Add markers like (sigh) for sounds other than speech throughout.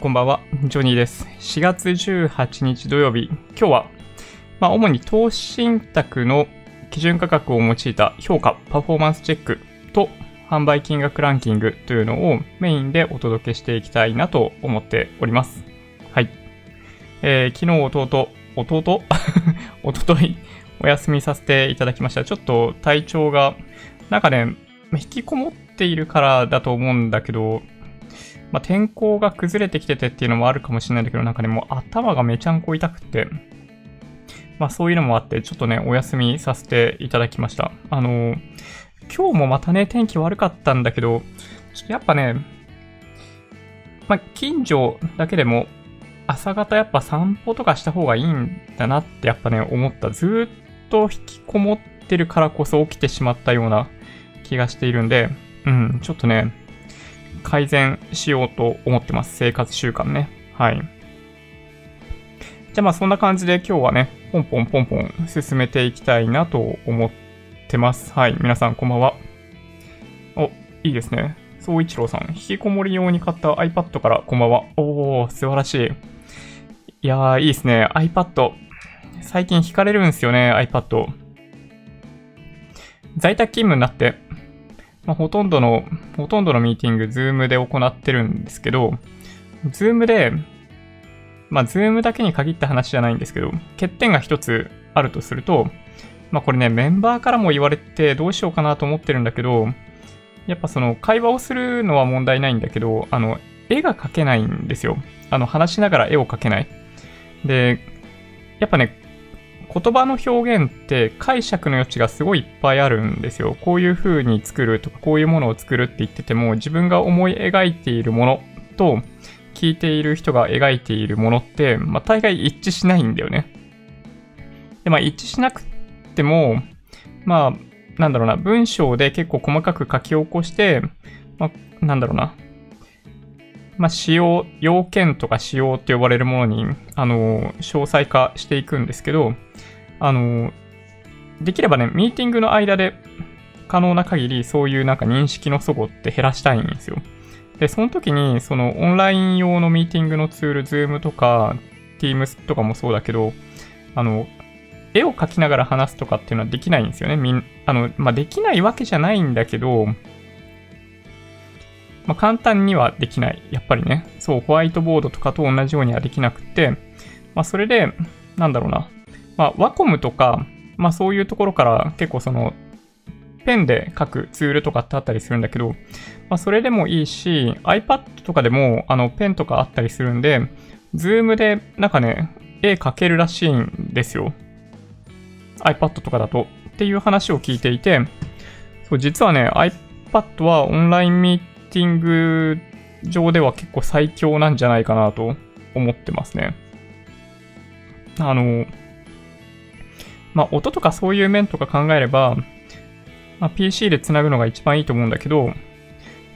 こんばんは。ジョニーです。4月18日土曜日、今日は、まあ、主に投資信託の基準価格を用いた評価、パフォーマンスチェックと販売金額ランキングというのをメインでお届けしていきたいなと思っております。はい。えー、昨日、弟、弟？おととい、お休みさせていただきました。ちょっと体調が、なんかね、引きこもっているからだと思うんだけど、まあ、天候が崩れてきててっていうのもあるかもしれないんだけど、なんかね、もう頭がめちゃんこ痛くって、まあそういうのもあって、ちょっとね、お休みさせていただきました。あの、今日もまたね、天気悪かったんだけど、ちょっとやっぱね、まあ近所だけでも、朝方やっぱ散歩とかした方がいいんだなってやっぱね、思った。ずっと引きこもってるからこそ起きてしまったような気がしているんで、うん、ちょっとね、改善しようと思ってます。生活習慣ね。はい。じゃあまあそんな感じで今日はね、ポンポンポンポン進めていきたいなと思ってます。はい。皆さんこんばんは。お、いいですね。総一郎さん、引きこもり用に買った iPad からこんばんは。おー、素晴らしい。いやー、いいですね。iPad。最近惹かれるんですよね、iPad。在宅勤務になって、まあ、ほとんどの、ほとんどのミーティング、ズームで行ってるんですけど、ズームで、まあ、ズームだけに限った話じゃないんですけど、欠点が一つあるとすると、まあ、これね、メンバーからも言われてどうしようかなと思ってるんだけど、やっぱその会話をするのは問題ないんだけど、あの、絵が描けないんですよ。あの、話しながら絵を描けない。で、やっぱね、言葉の表現って解釈の余地がすごいいっぱいあるんですよ。こういう風に作るとか、こういうものを作るって言ってても、自分が思い描いているものと、聞いている人が描いているものって、まあ、大概一致しないんだよね。で、まあ、一致しなくても、まあ、なんだろうな、文章で結構細かく書き起こして、まあ、なんだろうな、まあ、使用、要件とか仕様って呼ばれるものに、あの、詳細化していくんですけど、あの、できればね、ミーティングの間で可能な限りそういうなんか認識の齟齬って減らしたいんですよ。で、その時に、そのオンライン用のミーティングのツール、Zoom とか Teams とかもそうだけど、あの、絵を描きながら話すとかっていうのはできないんですよね。みん、あの、まあ、できないわけじゃないんだけど、まあ、簡単にはできない。やっぱりね。そう、ホワイトボードとかと同じようにはできなくて、まあ、それで、なんだろうな。まあ、ワコムとか、まあ、そういうところから結構その、ペンで書くツールとかってあったりするんだけど、まあ、それでもいいし、iPad とかでも、あの、ペンとかあったりするんで、ズームで、なんかね、絵描けるらしいんですよ。iPad とかだと。っていう話を聞いていて、そう、実はね、iPad はオンラインミーティング上では結構最強なんじゃないかなと思ってますね。あの、まあ、音とかそういう面とか考えれば、まあ、PC で繋ぐのが一番いいと思うんだけど、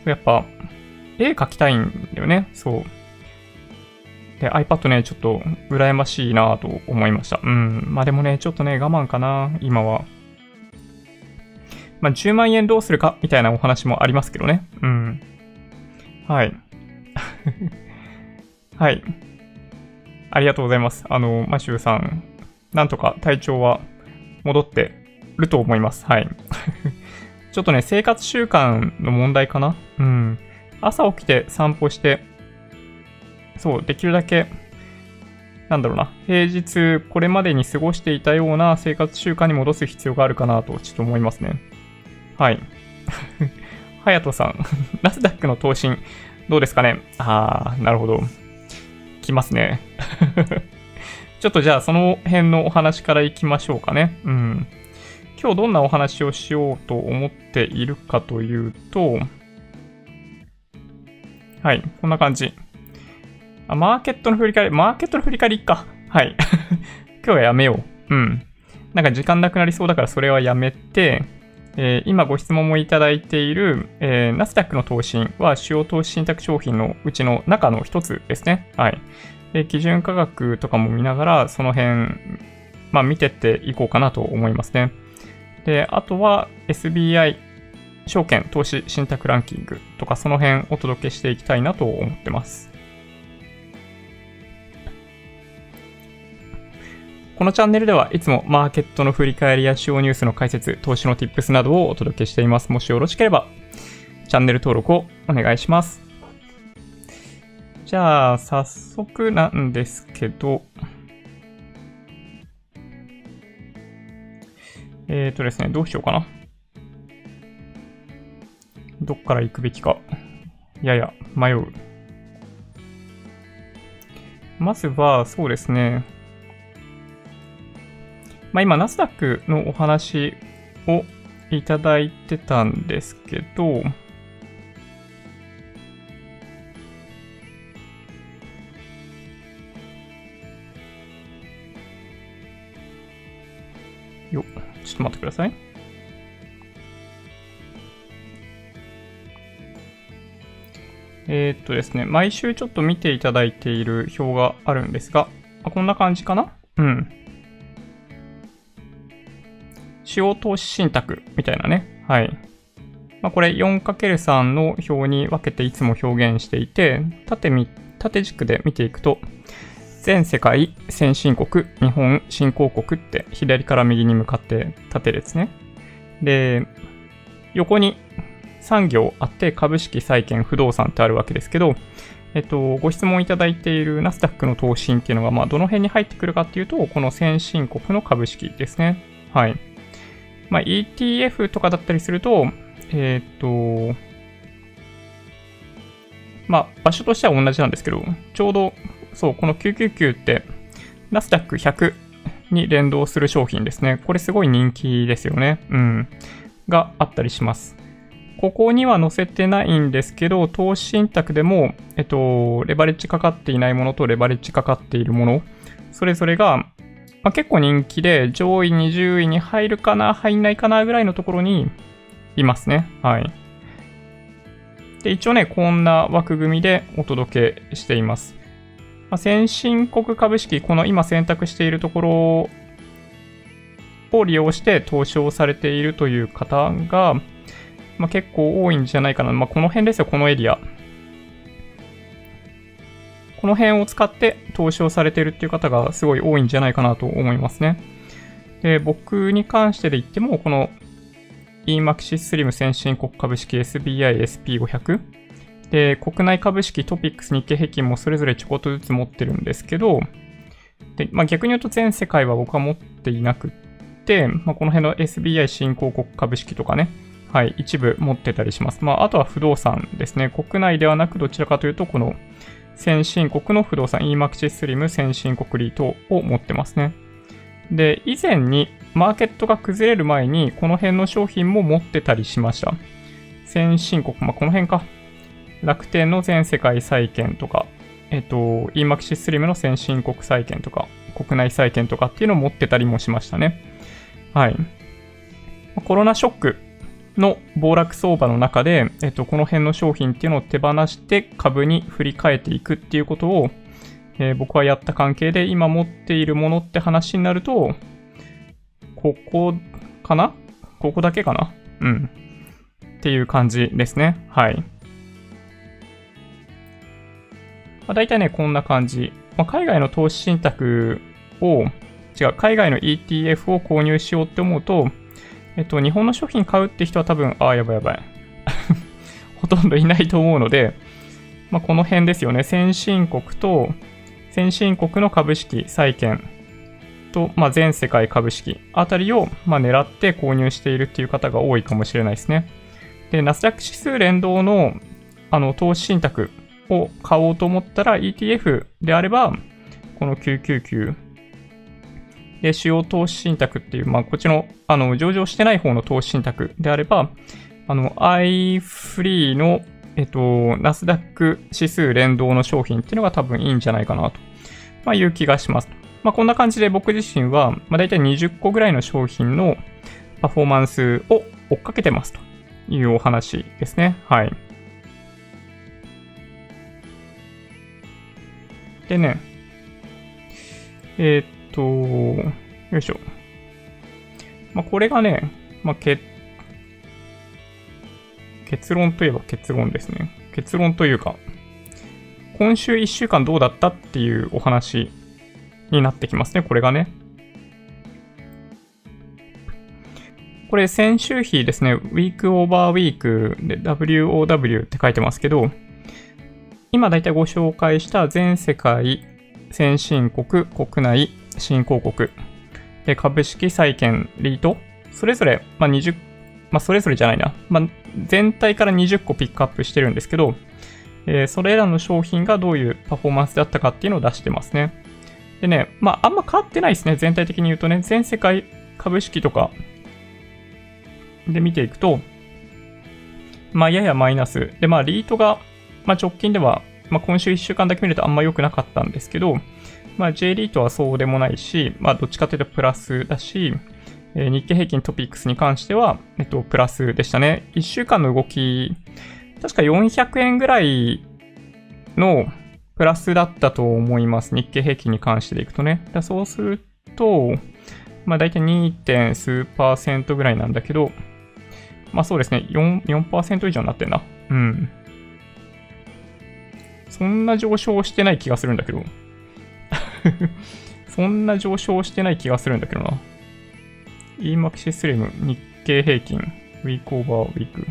やっぱ、絵描きたいんだよね、そう。で、iPad ね、ちょっと羨ましいなと思いました。うん。まあでもね、ちょっとね、我慢かな、今は。まあ、10万円どうするかみたいなお話もありますけどね。うん。はい。(laughs) はい。ありがとうございます。あの、マシューさん、なんとか体調は戻ってると思います。はい。(laughs) ちょっとね、生活習慣の問題かなうん。朝起きて散歩して、そう、できるだけ、なんだろうな、平日これまでに過ごしていたような生活習慣に戻す必要があるかなとちょっと思いますね。はい。はやとさん、(laughs) ナスダックの投信、どうですかね？あー、なるほど。来ますね。(laughs) ちょっとじゃあその辺のお話からいきましょうかね。うん。今日どんなお話をしようと思っているかというと、はい、こんな感じ。あ、マーケットの振り返り、マーケットの振り返りか。はい。(laughs) 今日はやめよう。うん。なんか時間なくなりそうだからそれはやめて、えー、今ご質問もいただいている、えー、ナスダックの投信は主要投資信託商品のうちの中の一つですね。はい。で、基準価格とかも見ながら、その辺、まあ見てっていこうかなと思いますね。で、あとは SBI 証券投資信託ランキングとかその辺お届けしていきたいなと思ってます。このチャンネルではいつもマーケットの振り返りや主要ニュースの解説、投資の tips などをお届けしています。もしよろしければ、チャンネル登録をお願いします。じゃあ、早速なんですけど、えっ、ー、とですね、どうしようかな。どっから行くべきか。やや迷う。まずは、そうですね。まあ、今、ナスダックのお話をいただいてたんですけど、よ、ちょっと待ってください。えー、っとですね、毎週ちょっと見ていただいている表があるんですが、あこんな感じかな？うん。主要投資信託みたいなね。はい。まあ、これ 4×3 の表に分けていつも表現していて、縦み、縦軸で見ていくと、全世界、先進国、日本、新興国って左から右に向かって縦ですね。で、横に産業あって株式、債券、不動産ってあるわけですけど、えっと、ご質問いただいているナスダックの投資っていうのが、まあ、どの辺に入ってくるかっていうと、この先進国の株式ですね。はい。まあ、ETF とかだったりすると、えっ、と、まあ、場所としては同じなんですけど、ちょうど、そう、この999って、ナスダック100に連動する商品ですね。これすごい人気ですよね。うん。があったりします。ここには載せてないんですけど、投資信託でも、えっと、レバレッジかかっていないものとレバレッジかかっているもの、それぞれが、まあ、結構人気で、上位20位に入るかな、入んないかなぐらいのところにいますね。はい。で、一応ね、こんな枠組みでお届けしています。まあ、先進国株式、この今選択しているところを利用して投資をされているという方が、まあ、結構多いんじゃないかな。まあ、この辺ですよ、このエリア。この辺を使って投資をされているっていう方がすごい多いんじゃないかなと思いますね。で、僕に関してで言っても、この EMAXIS SLIM 先進国株式 SBI SP500 で、国内株式トピックス日経平均もそれぞれちょこっとずつ持ってるんですけど、で、まあ、逆に言うと全世界は僕は持っていなくって、まあ、この辺の SBI 新興国株式とかね、はい、一部持ってたりします。まあ、あとは不動産ですね。国内ではなくどちらかというと、この先進国の不動産 EMAXI SLIM 先進国リートを持ってますね。で、以前にマーケットが崩れる前にこの辺の商品も持ってたりしました。先進国、まあ、この辺か。楽天の全世界債券とか、えっと、EMAXI SLIM の先進国債券とか、国内債券とかっていうのを持ってたりもしましたね。はい。コロナショックの暴落相場の中で、えっと、この辺の商品っていうのを手放して株に振り替えていくっていうことを、えー、僕はやった関係で今持っているものって話になると、ここかな？ここだけかな？うん。っていう感じですね。はい。まあ、大体ね、こんな感じ。まあ、海外の投資信託を、違う、海外の ETF を購入しようって思うと、えっと、日本の商品買うって人は多分、ああ、やばいやばい。(laughs) ほとんどいないと思うので、まあ、この辺ですよね。先進国と、先進国の株式、債券と、まあ、全世界株式あたりを、まあ、狙って購入しているっていう方が多いかもしれないですね。で、ナスダック指数連動の、あの、投資信託を買おうと思ったら ETF であれば、この999で、主要投資信託っていう、まあ、こっちの、あの、上場してない方の投資信託であれば、あの、iFree の、えっと、ナスダック指数連動の商品っていうのが多分いいんじゃないかなと、まあ、いう気がします。まあ、こんな感じで僕自身は、まあ、大体20個ぐらいの商品のパフォーマンスを追っかけてますというお話ですね。はい。でね、えー、と、よいしょ。まあ、これがね、まあ、結、結論といえば結論ですね。結論というか、今週1週間どうだったっていうお話になってきますね、これがね。これ先週比ですね、ウィークオーバーウィークで WOW って書いてますけど、今だいたいご紹介した全世界、先進国、国内、新興国、で株式、債券、リート、それぞれ、まあ、20、まあ、それぞれじゃないな、まあ、全体から20個ピックアップしてるんですけど、えー、それらの商品がどういうパフォーマンスだったかっていうのを出してますね。でね、まあ、あんま変わってないですね。全体的に言うとね、全世界株式とかで見ていくと、まあ、ややマイナス。で、まあ、リートが、まあ、直近では、まあ、今週1週間だけ見るとあんま良くなかったんですけど、まあ、J リートはそうでもないし、まあ、どっちかというとプラスだし、えー、日経平均トピックスに関しては、えっと、プラスでしたね。1週間の動き、確か400円ぐらいのプラスだったと思います。日経平均に関してでいくとね。だそうすると、まあ大体 2. 数パーセントぐらいなんだけど、まあそうですね、4%, 4以上になってんな。うん。そんな上昇してない気がするんだけど。(laughs) そんな上昇してない気がするんだけどな。EMAXI スリム、日経平均、ウィークオーバーウィーク。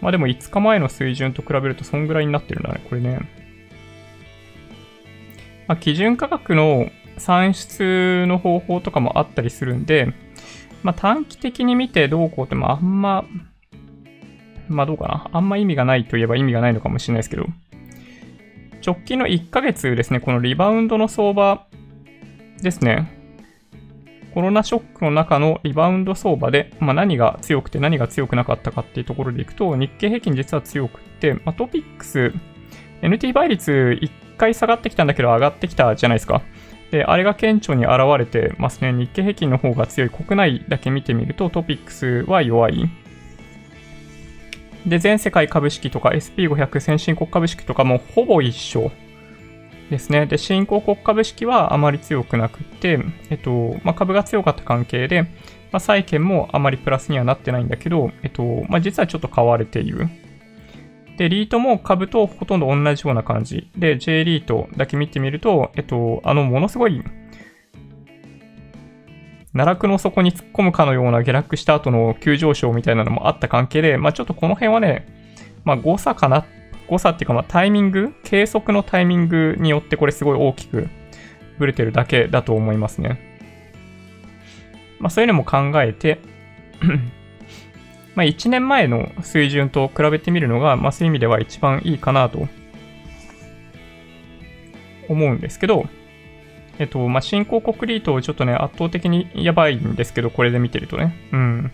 まあでも5日前の水準と比べるとそんぐらいになってるんだね、これね。まあ、基準価格の算出の方法とかもあったりするんで、まあ、短期的に見てどうこうって、まあ、あんま、まあどうかな。あんま意味がないといえば意味がないのかもしれないですけど、直近の1ヶ月ですね、このリバウンドの相場ですね。コロナショックの中のリバウンド相場で、まあ、何が強くて何が強くなかったかっていうところでいくと、日経平均実は強くって、まあ、トピックス、NT 倍率1回下がってきたんだけど上がってきたじゃないですか。で、あれが顕著に現れてますね。日経平均の方が強い国内だけ見てみるとトピックスは弱い。で、全世界株式とか SP500 先進国株式とかもほぼ一緒ですね。で、新興国株式はあまり強くなくて、えっと、まあ、株が強かった関係で、まあ、債券もあまりプラスにはなってないんだけど、えっと、まあ、実はちょっと買われている。で、リートも株とほとんど同じような感じ。で、J リートだけ見てみると、えっと、あの、ものすごい、奈落の底に突っ込むかのような下落した後の急上昇みたいなのもあった関係で、まあちょっとこの辺はね、まあ誤差かな、誤差っていうかまタイミング、計測のタイミングによってこれすごい大きくブレてるだけだと思いますね。まあそういうのも考えてま、1年前の水準と比べてみるのが、まあ、そういう意味では一番いいかなと思うんですけど、えっと、まあ、新興国リートちょっとね、圧倒的にやばいんですけど、これで見てるとね。うん。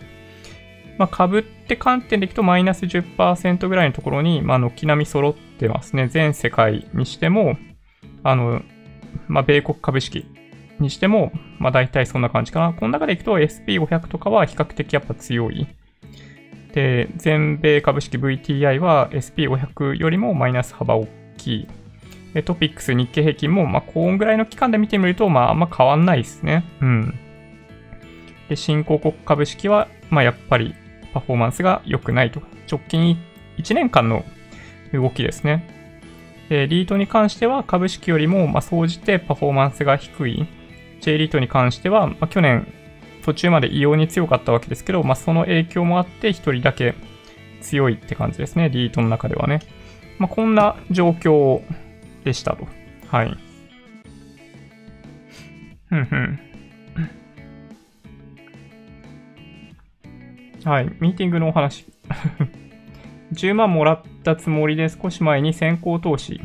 まあ、株って観点でいくとマイナス10%ぐらいのところに、まあ、軒並み揃ってますね。全世界にしても、あの、まあ、米国株式にしても、まあ、大体そんな感じかな。この中でいくと SP500 とかは比較的やっぱ強い。で、全米株式 VTI は SP500 よりもマイナス幅大きい。で、トピックス日経平均も、まあ、こんぐらいの期間で見てみると、まあ、あんま変わんないですね。うん。で、新興国株式は、まあ、やっぱりパフォーマンスが良くないと。直近1年間の動きですね。で、リートに関しては株式よりも、まあ、総じてパフォーマンスが低い。J リートに関しては、まあ、去年途中まで異様に強かったわけですけど、まあ、その影響もあって一人だけ強いって感じですね。リートの中ではね。まあ、こんな状況をでしたと。はい。ふんふん。はい。ミーティングのお話。(laughs) 10万もらったつもりで少し前に先行投資。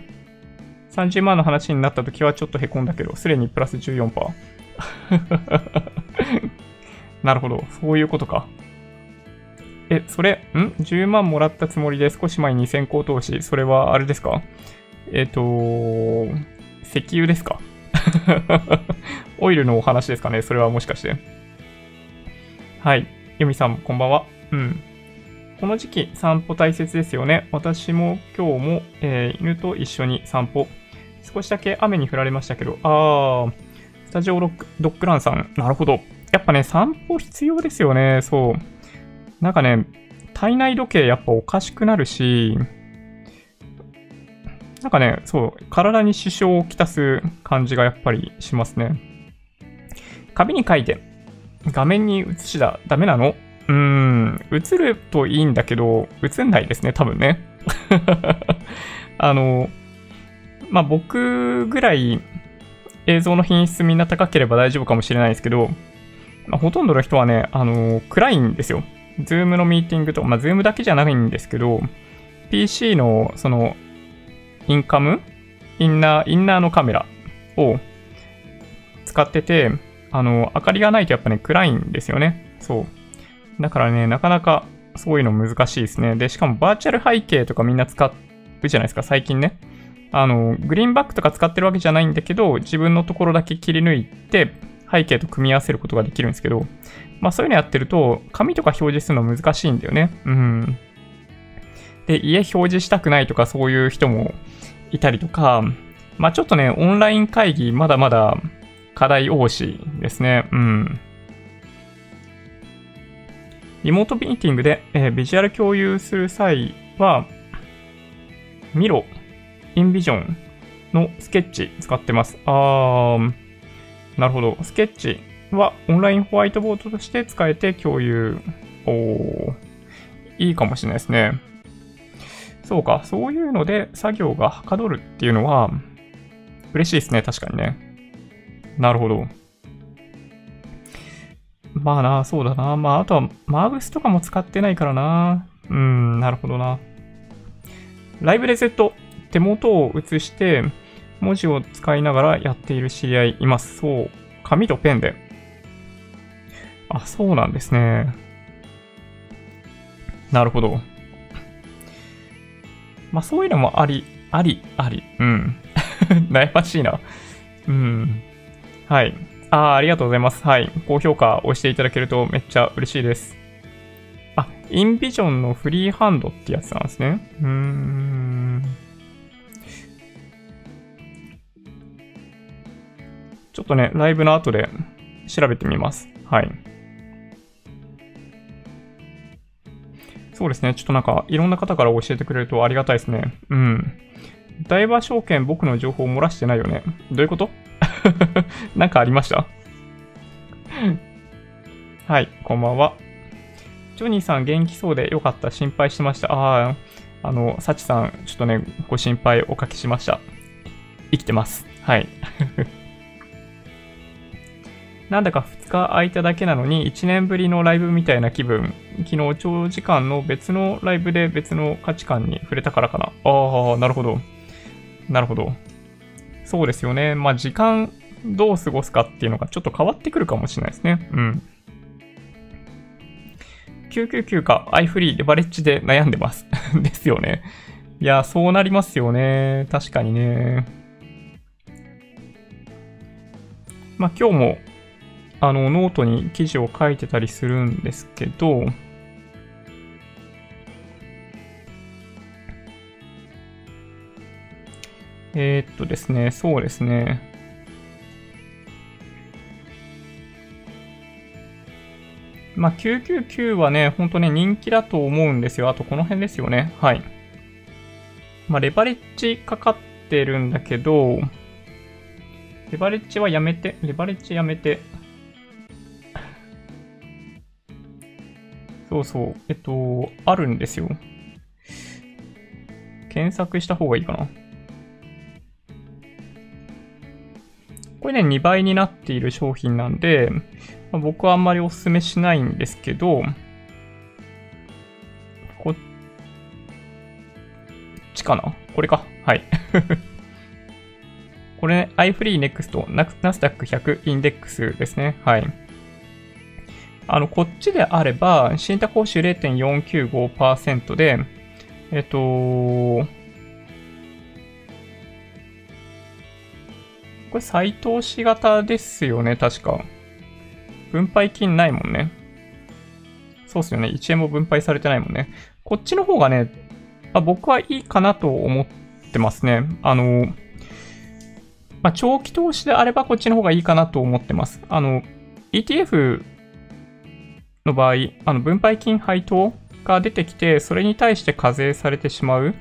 30万の話になった時はちょっと凹んだけど、すでにプラス14%。(laughs) なるほど。そういうことか。え、それ、ん ?10 万もらったつもりで少し前に先行投資。それはあれですか？えっ、ー、と、石油ですか？(laughs) オイルのお話ですかね？それはもしかして。はい。ユミさん、こんばんは。うん。この時期、散歩大切ですよね。私も今日も、えー、犬と一緒に散歩。少しだけ雨に降られましたけど、あー、スタジオロックドッグランさん、なるほど。やっぱね、散歩必要ですよね。そう。なんかね、体内時計やっぱおかしくなるし、なんかね、そう、体に支障をきたす感じがやっぱりしますね。紙に書いて、画面に映しだ、ダメなの？うーん、映るといいんだけど、映んないですね、多分ね。(laughs) あの、まあ、僕ぐらい映像の品質みんな高ければ大丈夫かもしれないですけど、まあ、ほとんどの人はね、あの、暗いんですよ。ズームのミーティングとか、まあ、ズームだけじゃないんですけど、PC の、その、インカム？インナー、インナーのカメラを使ってて、あの、明かりがないとやっぱね、暗いんですよね。そう。だからね、なかなかそういうの難しいですね。で、しかもバーチャル背景とかみんな使うじゃないですか、最近ね。あの、グリーンバックとか使ってるわけじゃないんだけど、自分のところだけ切り抜いて、背景と組み合わせることができるんですけど、まあそういうのやってると、紙とか表示するの難しいんだよね。うん。で、家表示したくないとかそういう人もいたりとか、まあちょっとね、オンライン会議まだまだ課題多しですね。うん。リモートミーティングで、えー、ビジュアル共有する際は、ミロ、インビジョンのスケッチ使ってます。あー、なるほど。スケッチはオンラインホワイトボードとして使えて共有。おー、いいかもしれないですね。そうか、そういうので作業がはかどるっていうのは嬉しいですね、確かにね。なるほど。まあな、そうだな。まあ、あとは、マーブスとかも使ってないからな。うん、なるほどな。ライブレゼット、手元を映して、文字を使いながらやっている知り合いいます。そう。紙とペンで。あ、そうなんですね。なるほど。まあ、そういうのもあり、あり、あり。うん。(laughs) 悩ましいな。うん。はい。ああありがとうございます。はい。高評価押していただけるとめっちゃ嬉しいです。あ、インビジョンのフリーハンドってやつなんですね。うーん。ちょっとね、ライブの後で調べてみます。はい。そうですね。ちょっとなんか、いろんな方から教えてくれるとありがたいですね。うん。大和証券僕の情報を漏らしてないよね。どういうこと？(laughs) なんかありました？はい、こんばんは。ジョニーさん元気そうでよかった。心配してました。ああ、あの、サチさん、ちょっとね、ご心配おかけしました。生きてます。はい。なんだか2日空いただけなのに1年ぶりのライブみたいな気分。昨日長時間の別のライブで別の価値観に触れたからかな。ああ、なるほど。なるほど。そうですよね。まあ時間どう過ごすかっていうのがちょっと変わってくるかもしれないですね。うん。999か iFree レバレッジで悩んでます。(laughs) ですよね。いや、そうなりますよね。確かにね。まあ今日もあのノートに記事を書いてたりするんですけど、えー、っとですね、そうですね。まあ、999はね、ほんとね、人気だと思うんですよ。あと、この辺ですよね。はい。まあ、レバレッジかかってるんだけど、レバレッジはやめて、レバレッジやめて。そうそう、えっと、あるんですよ。検索した方がいいかな。これね、2倍になっている商品なんで、まあ、僕はあんまりお勧めしないんですけど、こっちかな？これか？はい。(laughs) これ、ね、iFreeNext ナスダック100インデックスですね。はい。あの、こっちであれば、信託報酬0.495%で、えっと、これ再投資型ですよね、確か。分配金ないもんね。そうっすよね。1円も分配されてないもんね。こっちの方がね、あ僕はいいかなと思ってますね。あの、まあ、長期投資であればこっちの方がいいかなと思ってます。あの、ETF の場合、あの分配金配当が出てきて、それに対して課税されてしまう。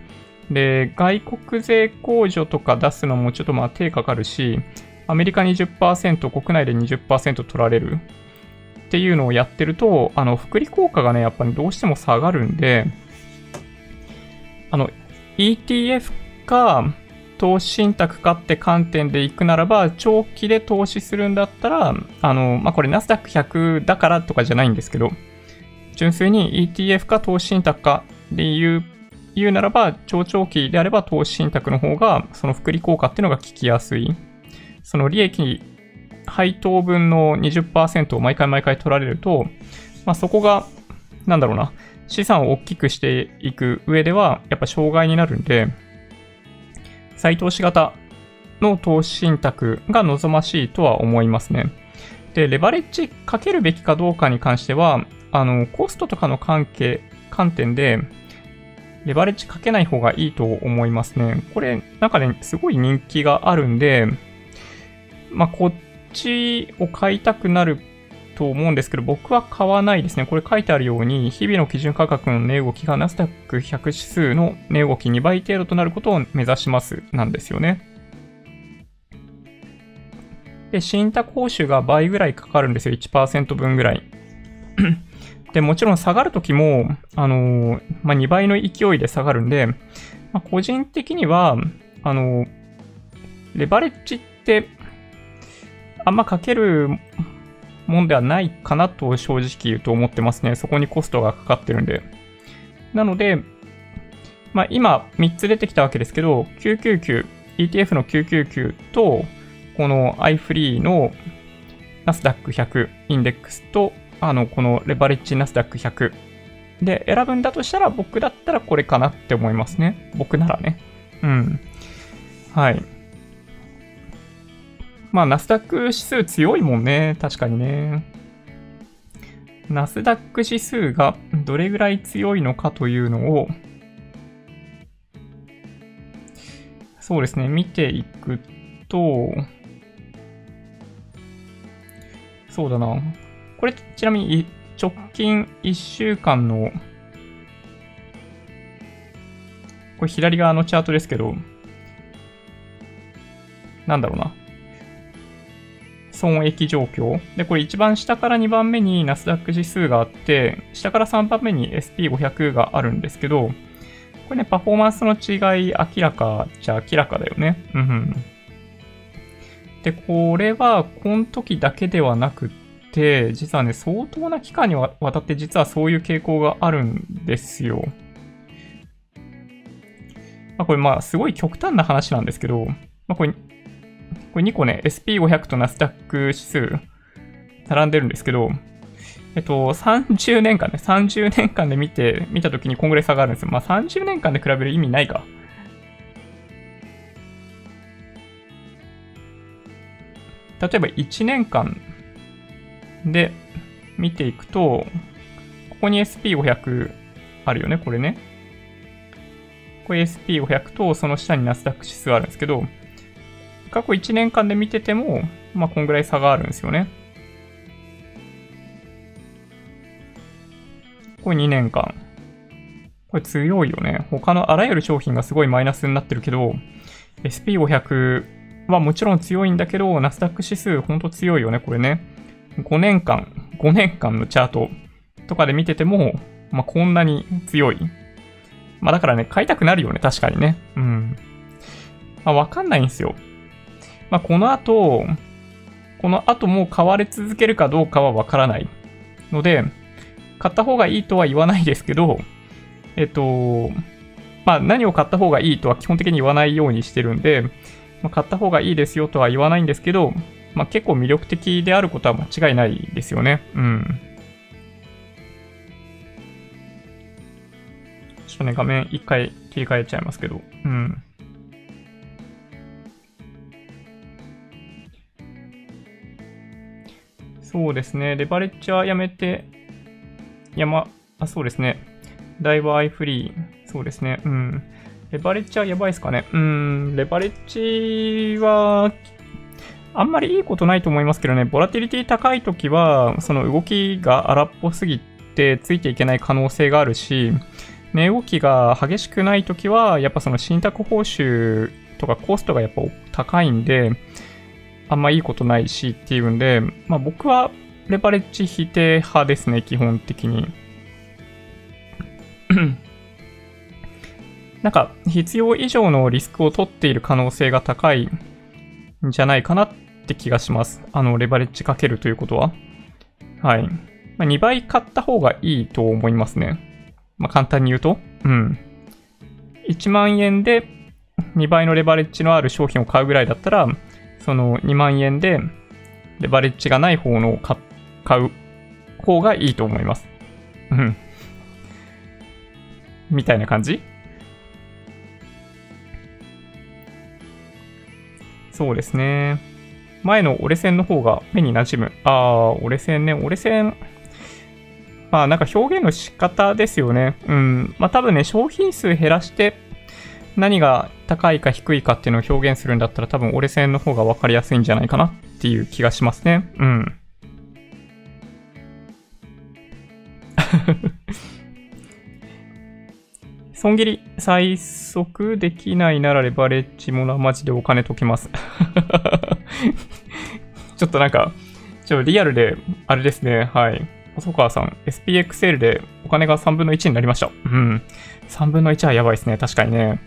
で、外国税控除とか出すのもちょっとまあ手かかるし、アメリカ20%、国内で20%取られる。っていうのをやってると、あの、福利効果がね、やっぱりどうしても下がるんで、あの、ETF か、投資信託かって観点でいくならば、長期で投資するんだったら、あの、まあ、これナスダック100だからとかじゃないんですけど、純粋に ETF か投資信託かで言う、言うならば、超長期であれば投資信託の方が、その福利効果っていうのが効きやすい。その利益、配当分の20%を毎回毎回取られると、まあ、そこが、なんだろうな、資産を大きくしていく上では、やっぱ障害になるんで、再投資型の投資信託が望ましいとは思いますね。で、レバレッジかけるべきかどうかに関しては、あの、コストとかの関係、観点で、レバレッジかけない方がいいと思いますね。これ、なんかね、すごい人気があるんで、まあ、こっちを買いたくなると思うんですけど、僕は買わないですね。これ書いてあるように、日々の基準価格の値動きがナスダック100指数の値動き2倍程度となることを目指しますなんですよね。で、信託報酬が倍ぐらいかかるんですよ。1%分ぐらい。(coughs) で、もちろん下がるときも、あのー、まあ、2倍の勢いで下がるんで、まあ、個人的には、あのー、レバレッジって、あんまかけるもんではないかなと正直言うと思ってますね。そこにコストがかかってるんで。なので、まあ、今3つ出てきたわけですけど、999、ETF の999と、この iFree のナスダック100インデックスと、あの、このレバレッジナスダック100で選ぶんだとしたら僕だったらこれかなって思いますね。僕ならね。うん。はい。まあ、ナスダック指数強いもんね。確かにね。ナスダック指数がどれぐらい強いのかというのを、そうですね、見ていくと、そうだな。これ、ちなみに直近1週間の、これ左側のチャートですけど、なんだろうな。損益状況。で、これ一番下から2番目にナスダック指数があって、下から3番目に SP500 があるんですけど、これね、パフォーマンスの違い明らかじゃ明らかだよね。うん、うんで、これは、この時だけではなくって、実はね、相当な期間にわたって実はそういう傾向があるんですよ。まあ、これまあ、すごい極端な話なんですけど、まあ、これこれ2個ね、SP500 とナスダック指数、並んでるんですけど、えっと、30年間ね、30年間で見て、見たときにこんぐらい差があるんですよ。まあ、30年間で比べる意味ないか。例えば1年間で見ていくと、ここに SP500 あるよね、これね。これ SP500 とその下にナスダック指数あるんですけど、過去1年間で見てても、まあ、こんぐらい差があるんですよね。これ2年間。これ強いよね。他のあらゆる商品がすごいマイナスになってるけど、SP500 はもちろん強いんだけど、ナスダック指数ほんと強いよね、これね。5年間、5年間のチャートとかで見てても、まあ、こんなに強い。まあ、だからね、買いたくなるよね、確かにね。うん。まあ、わかんないんですよ。まあ、この後、この後も買われ続けるかどうかはわからないので、買った方がいいとは言わないですけど、えっと、まあ、何を買った方がいいとは基本的に言わないようにしてるんで、まあ、買った方がいいですよとは言わないんですけど、まあ、結構魅力的であることは間違いないですよね。うん。ちょっとね、画面一回切り替えちゃいますけど。うん。そうですね。レバレッジはやめて、山、あ、そうですね。ダイバーアイフリー。そうですね。うん。レバレッジはやばいですかね。うん。レバレッジは、あんまりいいことないと思いますけどね。ボラティリティ高いときは、その動きが荒っぽすぎてついていけない可能性があるし、値動きが激しくないときは、やっぱその信託報酬とかコストがやっぱ高いんで、あんまいいことないしっていうんで、まあ僕はレバレッジ否定派ですね、基本的に。(coughs) なんか、必要以上のリスクを取っている可能性が高いんじゃないかなって気がします。あの、レバレッジかけるということは。はい。まあ、2倍買った方がいいと思いますね。まあ、簡単に言うと。うん。1万円で2倍のレバレッジのある商品を買うぐらいだったら、その2万円でレバレッジがない方のを買う方がいいと思います。うん。みたいな感じ？そうですね。前の折れ線の方が目に馴染む。ああ、折れ線ね。折れ線。まあなんか表現の仕方ですよね。うん。まあ多分ね、商品数減らして何が高いか低いかっていうのを表現するんだったら多分折れ線の方が分かりやすいんじゃないかなっていう気がしますね。うん。(laughs) 損切り、最速できないならレバレッジもな、マジでお金解きます。(laughs) ちょっとなんか、ちょ、リアルで、あれですね、はい。細川さん、SPXL でお金が3分の1になりました。うん。3分の1はやばいですね、確かにね。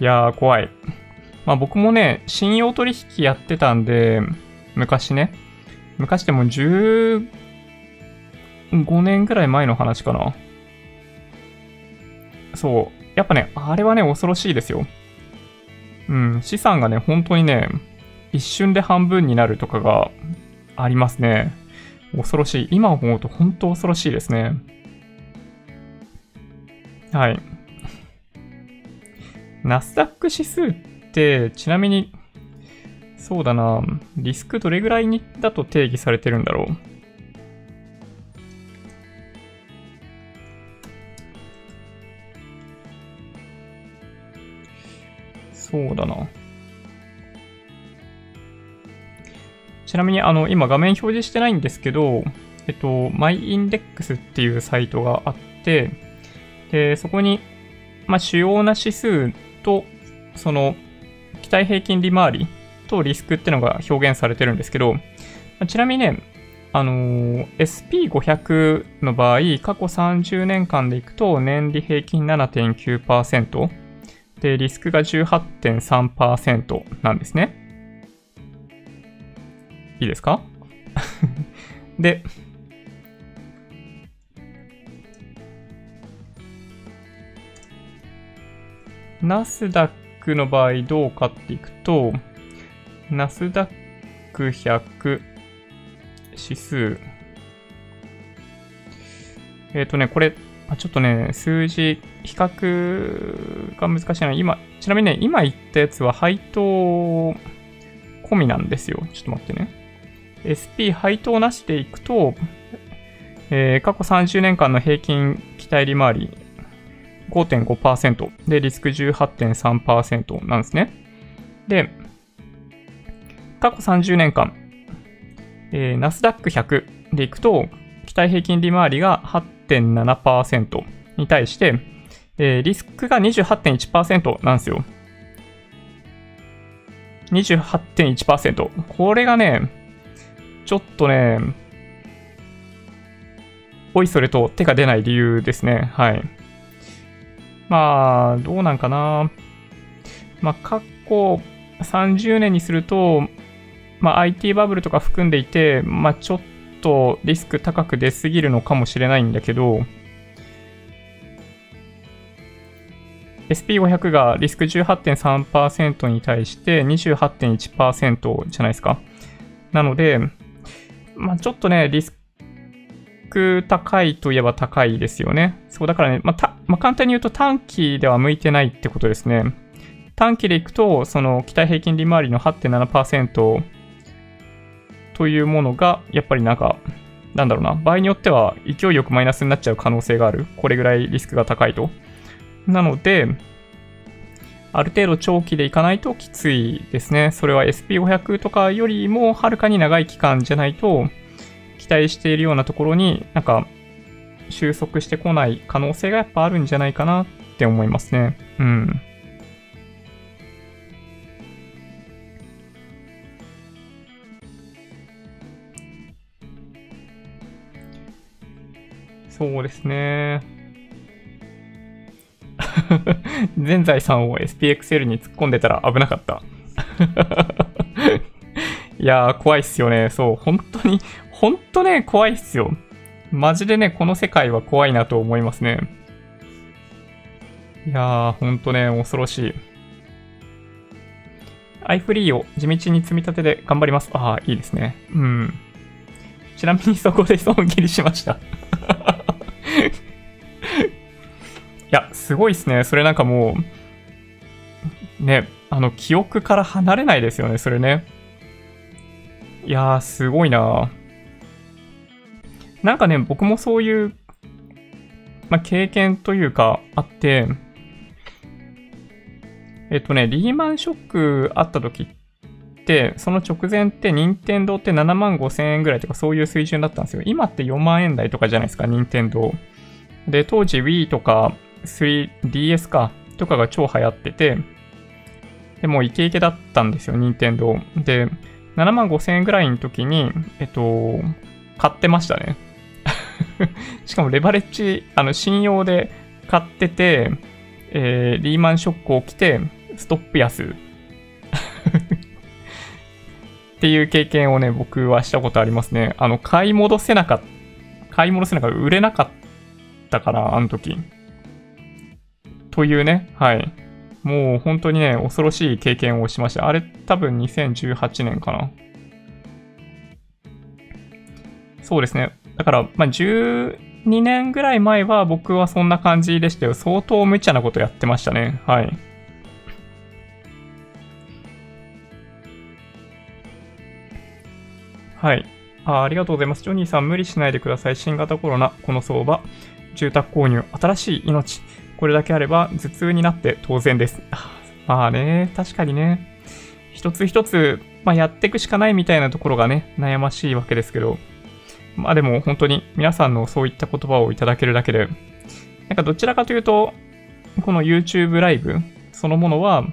いやー、怖い。まあ僕もね、信用取引やってたんで、昔ね。昔でも15年ぐらい前の話かな。そう。やっぱね、あれはね、恐ろしいですよ。うん、資産がね、本当にね、一瞬で半分になるとかがありますね。恐ろしい。今思うと本当恐ろしいですね。はい。ナスダック指数って、ちなみに、そうだな、リスクどれぐらいにだと定義されてるんだろう？そうだな。ちなみに、あの、今画面表示してないんですけど、えっと、マイインデックスっていうサイトがあって、で、そこに、まあ、主要な指数と、その、期待平均利回りとリスクっていうのが表現されてるんですけど、ちなみにね、あの、SP500 の場合、過去30年間でいくと年利平均7.9%、で、リスクが18.3%なんですね。いいですか？(laughs) で、ナスダックの場合どうかっていくと、ナスダック100指数。えっ、ー、とね、これ、ちょっとね、数字、比較が難しいな。今、ちなみにね、今言ったやつは配当込みなんですよ。ちょっと待ってね。SP 配当なしでいくと、えー、過去30年間の平均期待利回り5.5%でリスク18.3%なんですね。で、過去30年間、えー、ナスダック100でいくと、期待平均利回りが8.7%に対して、えー、リスクが28.1%なんですよ。28.1%。これがね、ちょっとね、おいそれと手が出ない理由ですね。はい。まあ、どうなんかな。まあ、過去30年にすると、まあ、IT バブルとか含んでいて、まあ、ちょっとリスク高く出すぎるのかもしれないんだけど、SP500 がリスク18.3%に対して28.1%じゃないですか。なので、まあ、ちょっとね、リスク高いといえば高いですよね。そうだからね、まあたまあ、簡単に言うと短期では向いてないってことですね。短期でいくと、その期待平均利回りの8.7%というものが、やっぱりなんか、なんだろうな、場合によっては勢いよくマイナスになっちゃう可能性がある。これぐらいリスクが高いと。なので、ある程度長期でいかないときついですね。それは SP500 とかよりもはるかに長い期間じゃないと、期待しているようなところになんか収束してこない可能性がやっぱあるんじゃないかなって思いますね。うん。そうですね。(laughs) 全財産を SPXL に突っ込んでたら危なかった。(laughs) いやー、怖いっすよね。そう、本当に、本当ね、怖いっすよ。マジでね、この世界は怖いなと思いますね。いやー、ほんとね、恐ろしい。アイフリーを地道に積み立てで頑張ります。ああ、いいですね。うん。ちなみにそこで損切りしました (laughs) いや、すごいっすね。それなんかもう、ね、あの、記憶から離れないですよね、それね。いやー、すごいななんかね、僕もそういう、まあ、経験というか、あって、えっとね、リーマンショックあった時って、その直前って任天堂って7万5千円ぐらいとかそういう水準だったんですよ。今って4万円台とかじゃないですか、任天堂。で、当時 Wii とか 3DS か、とかが超流行ってて、でもうイケイケだったんですよ、任天堂。で、7万5千円ぐらいの時に、えっと、買ってましたね。(laughs) しかもレバレッジ、あの、信用で買ってて、えー、リーマンショック起きて、ストップ安。(laughs) っていう経験をね、僕はしたことありますね。あの、買い戻せなかった、買い戻せなかった、売れなかったから、あの時。というね、はい。もう本当にね、恐ろしい経験をしました。あれ多分2018年かな。そうですね。だから、まあ、12年ぐらい前は僕はそんな感じでしたよ。相当無茶なことやってましたね。はい。はい。あありがとうございます。ジョニーさん、無理しないでください。新型コロナ、この相場、住宅購入、新しい命。これだけあれば頭痛になって当然です。(laughs) まあね、確かにね。一つ一つ、まあ、やっていくしかないみたいなところがね、悩ましいわけですけど。まあでも本当に皆さんのそういった言葉をいただけるだけで、なんかどちらかというと、この YouTube ライブそのものは、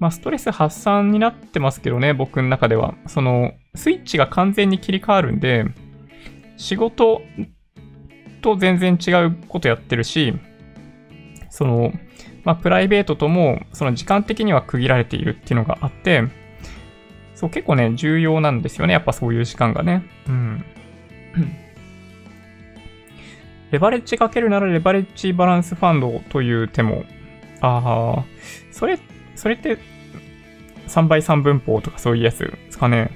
まあ、ストレス発散になってますけどね、僕の中では。その、スイッチが完全に切り替わるんで、仕事と全然違うことやってるし、その、まあ、プライベートとも、その時間的には区切られているっていうのがあって、そう、結構ね、重要なんですよね。やっぱそういう時間がね。うん。レバレッジかけるならレバレッジバランスファンドという手も、ああ、それ、それって3倍3分法とかそういうやつですかね。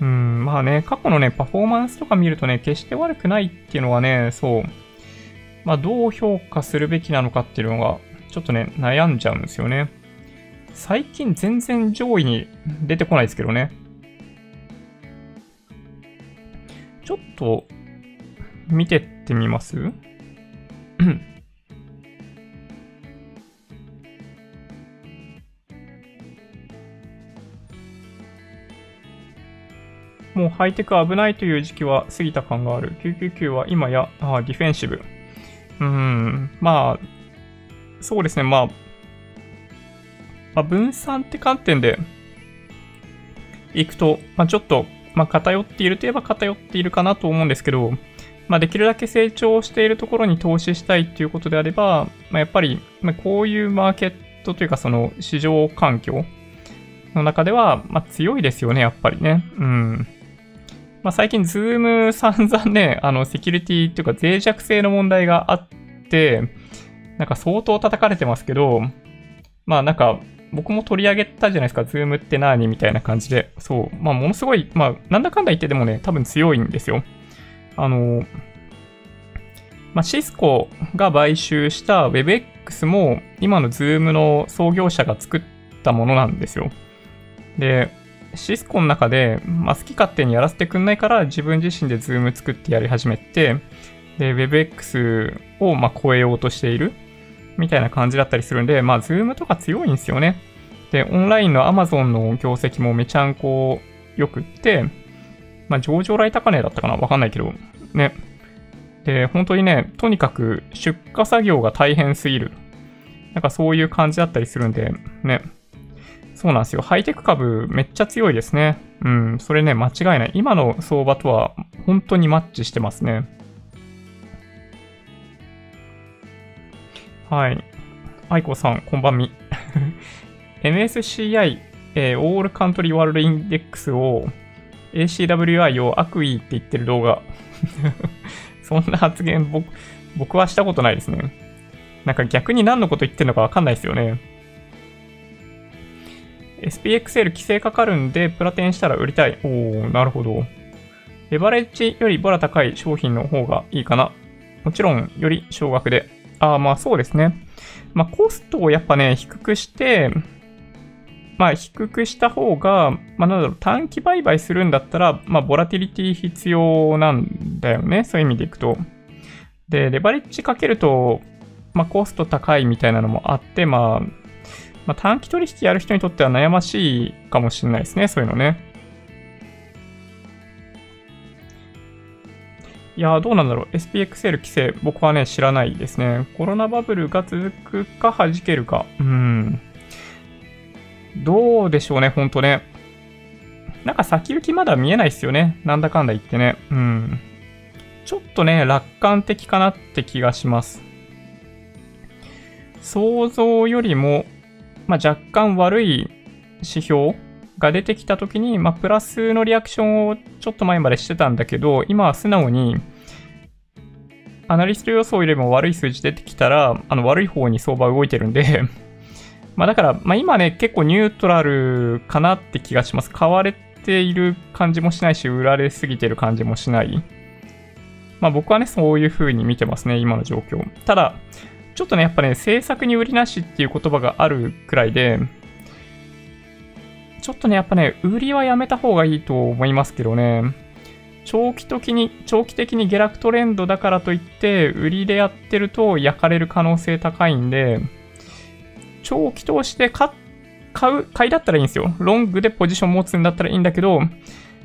うん、まあね、過去のね、パフォーマンスとか見るとね、決して悪くないっていうのはね、そう、まあどう評価するべきなのかっていうのが、ちょっとね、悩んじゃうんですよね。最近全然上位に出てこないですけどね。ちょっと、見てってみます？(coughs) もうハイテク危ないという時期は過ぎた感がある。999は今やあディフェンシブ。うん、まあ、そうですね、まあ、まあ、分散って観点でいくと、まあ、ちょっと、まあ、偏っているといえば偏っているかなと思うんですけど、まあ、できるだけ成長しているところに投資したいっていうことであれば、まあ、やっぱり、ま、こういうマーケットというか、その市場環境の中では、ま、強いですよね、やっぱりね。うん。まあ、最近、ズーム (laughs) 散々ね、あの、セキュリティというか脆弱性の問題があって、なんか相当叩かれてますけど、まあなんか、僕も取り上げたじゃないですか、ズームって何みたいな感じで。そう。まあ、ものすごい、まあ、なんだかんだ言ってでもね、多分強いんですよ。あの、まあ、シスコが買収した Webex も、今のズームの創業者が作ったものなんですよ。で、シスコの中で、まあ、好き勝手にやらせてくんないから自分自身でズーム作ってやり始めて、で、WebX をま超えようとしているみたいな感じだったりするんで、まあ、ズームとか強いんですよね。で、オンラインの Amazon の業績もめちゃんこ良くって、まあ、上場来高値だったかなわかんないけど、ね。で、本当にね、とにかく出荷作業が大変すぎる。なんかそういう感じだったりするんで、ね。そうなんですよ。ハイテク株めっちゃ強いですね。うん、それね、間違いない。今の相場とは本当にマッチしてますね。はい。愛子さん、こんばんみ。(laughs) MSCI、えー、オールカントリーワールドインデックスを ACWI を悪意って言ってる動画。(laughs) そんな発言僕、僕はしたことないですね。なんか逆に何のこと言ってるのかわかんないですよね。SPXL 規制かかるんで、プラテンしたら売りたい。おー、なるほど。レバレッジよりボラ高い商品の方がいいかな。もちろん、より少額で。あ、まあそうですね。まあコストをやっぱね、低くして、まあ低くした方が、まあなんだろう、短期売買するんだったら、まあボラティリティ必要なんだよね。そういう意味でいくと。で、レバレッジかけると、まあコスト高いみたいなのもあって、まあ、まあ短期取引やる人にとっては悩ましいかもしれないですね。そういうのね。いやどうなんだろう。SPXL 規制、僕はね、知らないですね。コロナバブルが続くか弾けるか。うん。どうでしょうね、ほんとね。なんか先行きまだ見えないっすよね。なんだかんだ言ってね。うん。ちょっとね、楽観的かなって気がします。想像よりも、まあ、若干悪い指標が出てきた時に、まあ、プラスのリアクションをちょっと前までしてたんだけど、今は素直に、アナリスト予想よりも悪い数字出てきたら、あの悪い方に相場動いてるんで (laughs) まあだから、まあ今ね、結構ニュートラルかなって気がします。買われている感じもしないし、売られすぎてる感じもしない。まあ僕はね、そういう風に見てますね、今の状況。ただ、ちょっとね、やっぱね、政策に売りなしっていう言葉があるくらいで、ちょっとね、やっぱね、売りはやめた方がいいと思いますけどね。長期的に、長期的に下落トレンドだからといって、売りでやってると焼かれる可能性高いんで、長期投資で買う、買いだったらいいんですよ。ロングでポジション持つんだったらいいんだけど、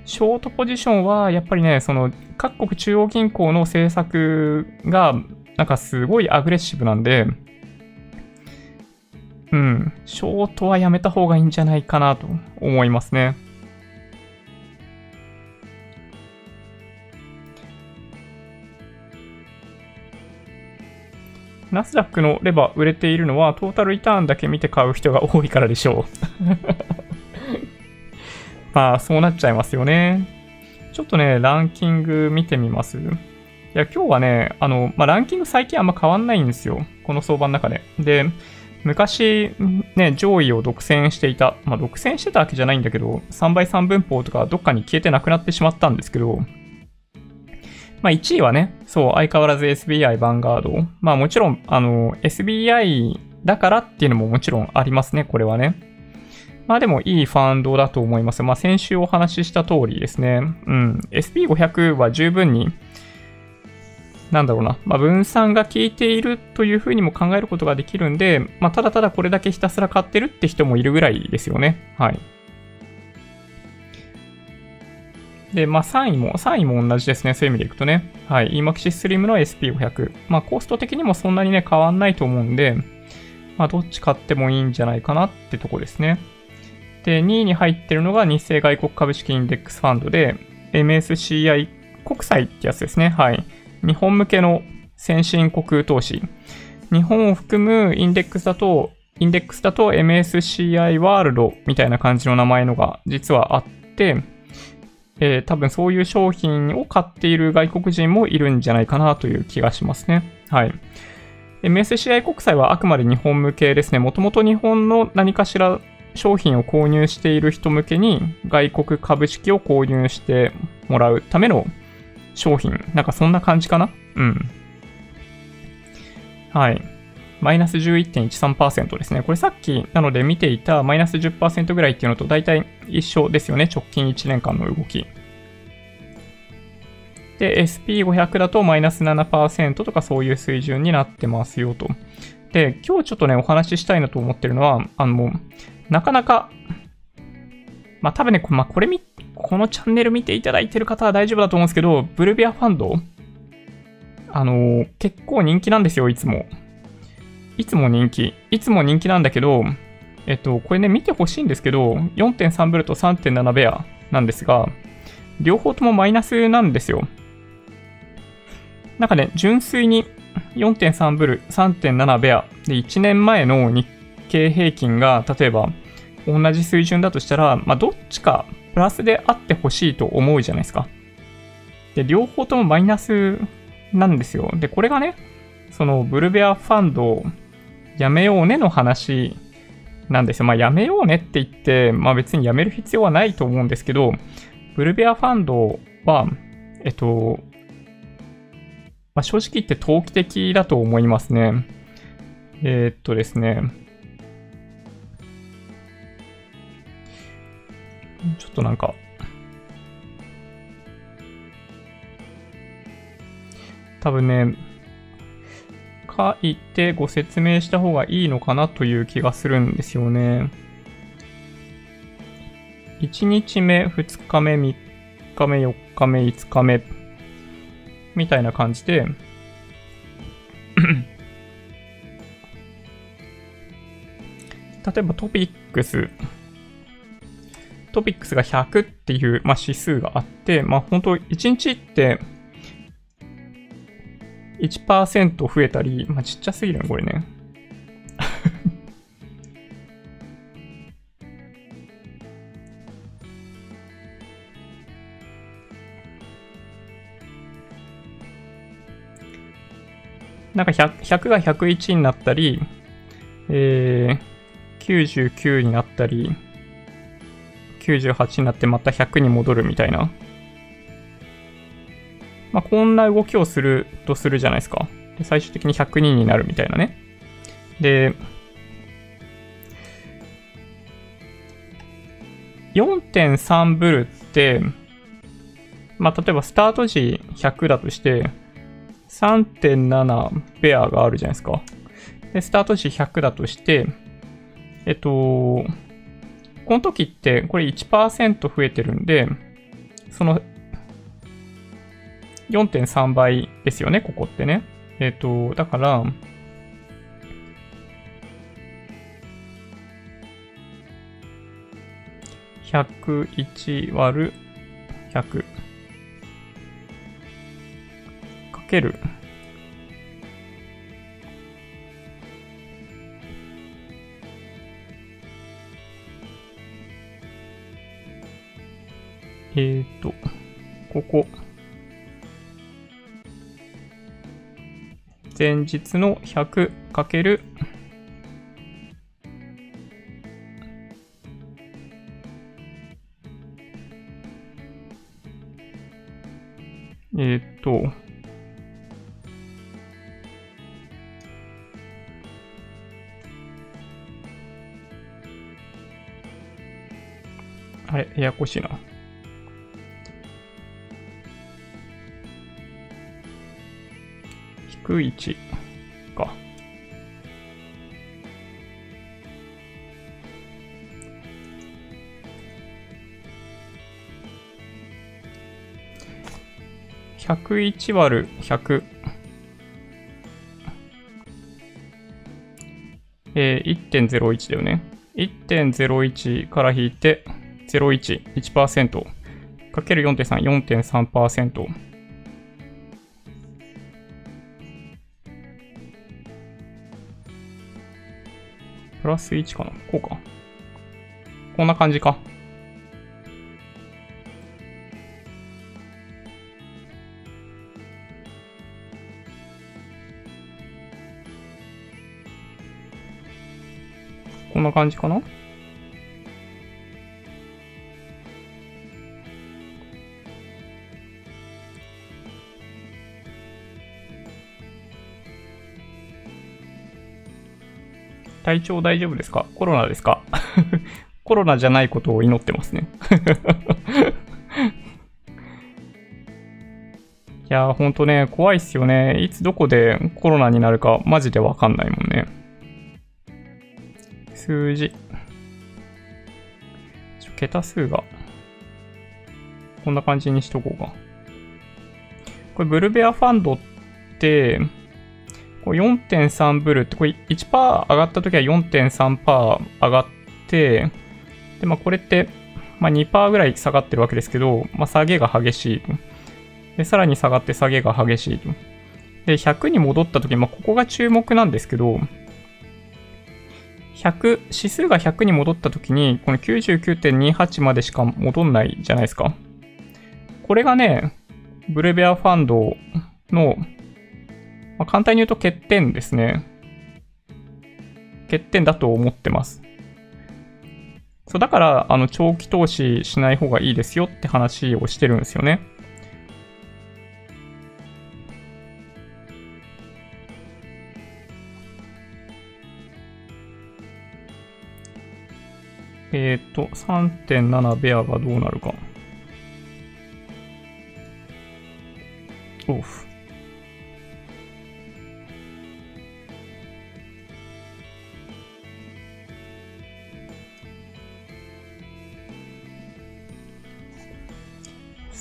ショートポジションはやっぱりね、その各国中央銀行の政策がなんかすごいアグレッシブなんで、うん、ショートはやめた方がいいんじゃないかなと思いますね。ナスダックのレバー売れているのはトータルリターンだけ見て買う人が多いからでしょう (laughs) まあ、そうなっちゃいますよね。ちょっとね、ランキング見てみます。いや、今日はね、あの、まあ、ランキング最近あんま変わんないんですよ。この相場の中で。で、昔、ね、上位を独占していた、まあ、独占してたわけじゃないんだけど、3倍3分法とかどっかに消えてなくなってしまったんですけど、まあ、1位はね、そう、相変わらず SBI ヴァンガード。まあ、もちろん、あの、SBI だからっていうのももちろんありますね、これはね。まあでもいいファンドだと思います。まあ先週お話しした通りですね。うん。SP500 は十分になんだろうな、まあ、分散が効いているというふうにも考えることができるんで、まあ、ただただこれだけひたすら買ってるって人もいるぐらいですよね。はい。で、まあ、3位も、3位も同じですね。そういう意味でいくとね。はい。EMAXIS Slim の SP500。まあ、コスト的にもそんなにね、変わんないと思うんで、まあ、どっち買ってもいいんじゃないかなってとこですね。で、2位に入ってるのが日清外国株式インデックスファンドで、MSCI 国債ってやつですね。はい。日本向けの先進国投資。日本を含むインデックスだと、インデックスだと MSCI ワールドみたいな感じの名前のが実はあって、えー、多分そういう商品を買っている外国人もいるんじゃないかなという気がしますね。はい。MSCI 国債はあくまで日本向けですね。もともと日本の何かしら商品を購入している人向けに外国株式を購入してもらうための商品。なんかそんな感じかな？うん。はい。マイナス11.13%ですね。これさっきなので見ていたマイナス10%ぐらいっていうのと大体一緒ですよね。直近1年間の動き。で、SP500 だとマイナス7%とかそういう水準になってますよと。で、今日ちょっとね、お話ししたいなと思ってるのは、あの、なかなか、まあ多分ね、まあ、これ見このチャンネル見ていただいてる方は大丈夫だと思うんですけど、ブルビアファンドあのー、結構人気なんですよ、いつも。いつも人気。いつも人気なんだけど、えっと、これね、見てほしいんですけど、4.3ブルと3.7ベアなんですが、両方ともマイナスなんですよ。なんかね、純粋に、4.3ブル、3.7ベア。で、1年前の日経平均が、例えば、同じ水準だとしたら、まあ、どっちかプラスであってほしいと思うじゃないですか。で、両方ともマイナスなんですよ。で、これがね、そのブルベアファンドをやめようねの話なんですよ。まあ、やめようねって言って、まあ別にやめる必要はないと思うんですけど、ブルベアファンドは、えっと、まあ、正直言って投機的だと思いますね。えー、っとですね。ちょっとなんか、多分ね、書いてご説明した方がいいのかなという気がするんですよね。1日目、2日目、3日目、4日目、5日目、みたいな感じで (clears throat) 例えばトピックス、トピックスが100っていう、まあ、指数があって、まあ、本当1日って1%増えたり、まあ、ちっちゃすぎるの、これね。(laughs) なんか 100, 100が101になったり、えー、99になったり、98になってまた100に戻るみたいな。まあ、こんな動きをするとするじゃないですか。で最終的に102になるみたいなね。で、4.3ブルって、まあ、例えばスタート時100だとして、3.7ペアがあるじゃないですか。で、スタート時100だとして、えっと、この時ってこれ1%増えてるんで、その4.3倍ですよね、ここってね。えっ、ー、と、だから、101割る100かけるえっ、ー、と、ここ。前日の100かけるえっ、と、あれ、ややこしいな。101か。101割る100。えー、1.01だよね。1.01から引いて01、1%かける4.3、4.3%。プラス1かな？こうか。こんな感じか。こんな感じかな？体調大丈夫ですか？コロナですか？(laughs) コロナじゃないことを祈ってますね (laughs) いやー、ほんとね、怖いっすよね。いつどこでコロナになるかマジでわかんないもんね。数字。桁数が、こんな感じにしとこうか。これ、ブルベアファンドって、4.3ブルって、これ1%上がった時は4.3%上がって、で、まあこれって、まあ2%ぐらい下がってるわけですけど、まあ下げが激しいと。で、さらに下がって下げが激しいと。で、100に戻った時、まあ、ここが注目なんですけど、100、指数が100に戻った時に、この99.28までしか戻んないじゃないですか。これがね、ブルベアファンドの、まあ、簡単に言うと欠点ですね。欠点だと思ってます。そう、だから、あの、長期投資しない方がいいですよって話をしてるんですよね。えっ、ー、と、3.7ベアがどうなるか。オフ。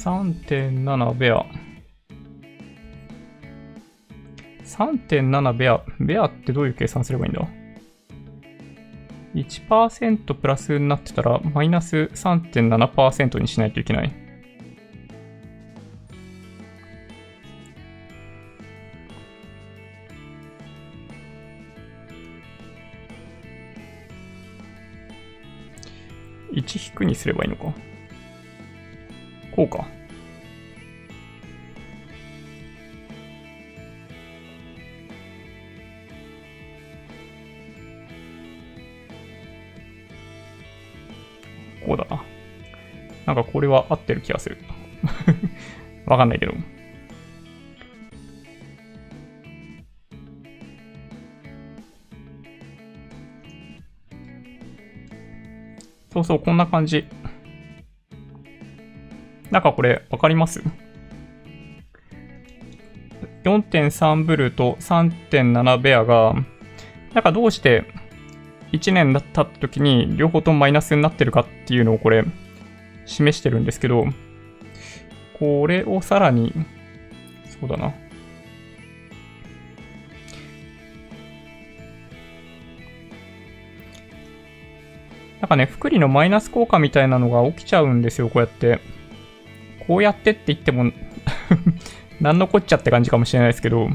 3.7ベア。3.7ベア。ベアってどういう計算すればいいんだ？1%プラスになってたら、マイナス3.7%にしないといけない。1引くにすればいいのか。こうか。こうだな。なんかこれは合ってる気がする。(laughs) わかんないけど。そうそう、こんな感じ。なんかこれ、わかります ?4.3 ブルーと3.7ベアが、なんかどうして1年経った時に両方ともマイナスになってるかっていうのをこれ示してるんですけど、これをさらに、そうだな。なんかね、福利のマイナス効果みたいなのが起きちゃうんですよ、こうやって。こうやってって言っても (laughs) 何のこっちゃって感じかもしれないですけど、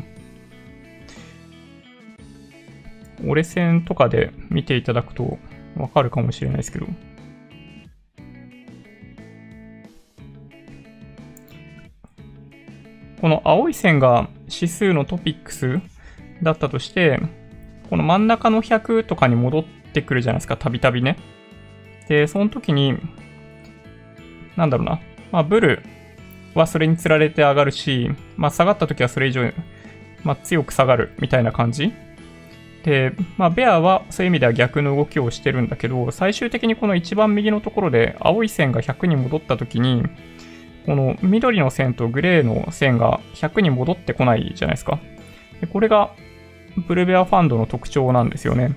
折れ線とかで見ていただくとわかるかもしれないですけど。この青い線が指数のトピックスだったとして、この真ん中の100とかに戻ってくるじゃないですか、たびたびね。で、その時に、なんだろうな。まあ、ブルはそれにつられて上がるし、まあ、下がった時はそれ以上、まあ、強く下がるみたいな感じで、まあ、ベアはそういう意味では逆の動きをしてるんだけど、最終的にこの一番右のところで青い線が100に戻った時に、この緑の線とグレーの線が100に戻ってこないじゃないですか。でこれがブルベアファンドの特徴なんですよね。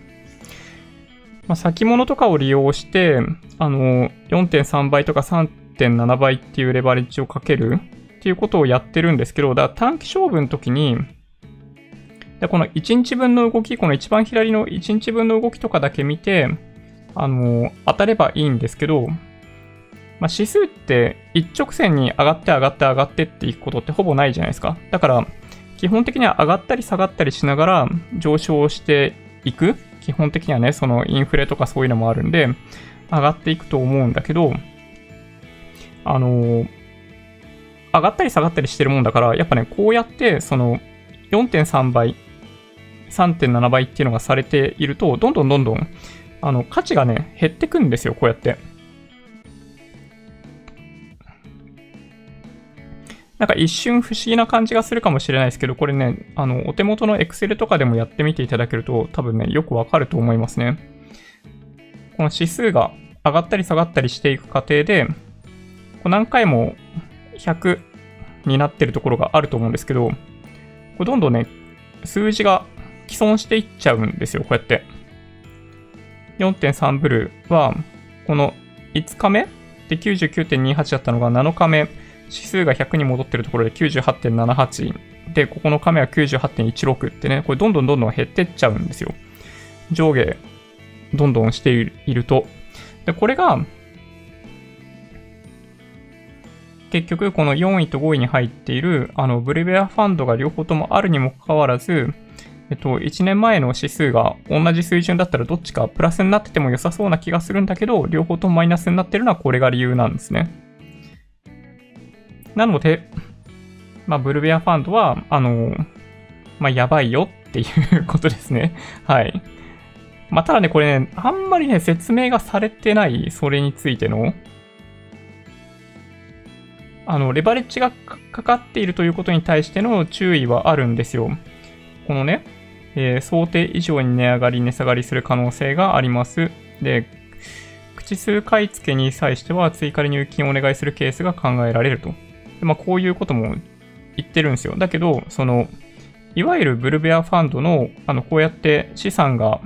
まあ、先物とかを利用して、あの、4.3倍とか3.7倍っていうレバレッジをかけるっていうことをやってるんですけど、だから短期勝負の時に、で、この1日分の動き、この一番左の1日分の動きとかだけ見て、あの、当たればいいんですけど、まあ、指数って一直線に上がって上がって上がってっていくことってほぼないじゃないですか。だから、基本的には上がったり下がったりしながら上昇していく。基本的にはね、そのインフレとかそういうのもあるんで、上がっていくと思うんだけど、あの上がったり下がったりしてるもんだから、やっぱね、こうやって、その、4.3倍、3.7倍っていうのがされていると、どんどんどんどん、あの、価値がね、減ってくんですよ、こうやって。なんか一瞬不思議な感じがするかもしれないですけど、これね、あの、お手元の Excel とかでもやってみていただけると、多分ね、よくわかると思いますね。この指数が上がったり下がったりしていく過程で、こう何回も100になってるところがあると思うんですけど、これどんどんね、数字が既存していっちゃうんですよ、こうやって。4.3ブルーは、この5日目？で99.28だったのが7日目、指数が100に戻ってるところで98.78で、ここの目は98.16ってね、これどんどんどんどん減ってっちゃうんですよ。上下、どんどんしていると。で、これが、結局この4位と5位に入っているあのブルベアファンドが両方ともあるにもかかわらず、えっと、1年前の指数が同じ水準だったらどっちかプラスになってても良さそうな気がするんだけど、両方ともマイナスになってるのはこれが理由なんですね。なので、まあ、ブルベアファンドは、あの、まあ、やばいよっていうことですね。(laughs) はい。まあ、ただね、これね、あんまりね、説明がされてない、それについての、あの、レバレッジがかかっているということに対しての注意はあるんですよ。このね、えー、想定以上に値上がり、値下がりする可能性があります。で、口数買い付けに際しては追加で入金をお願いするケースが考えられると。でまあ、こういうことも言ってるんですよ。だけど、その、いわゆるブルベアファンドの、あの、こうやって資産が、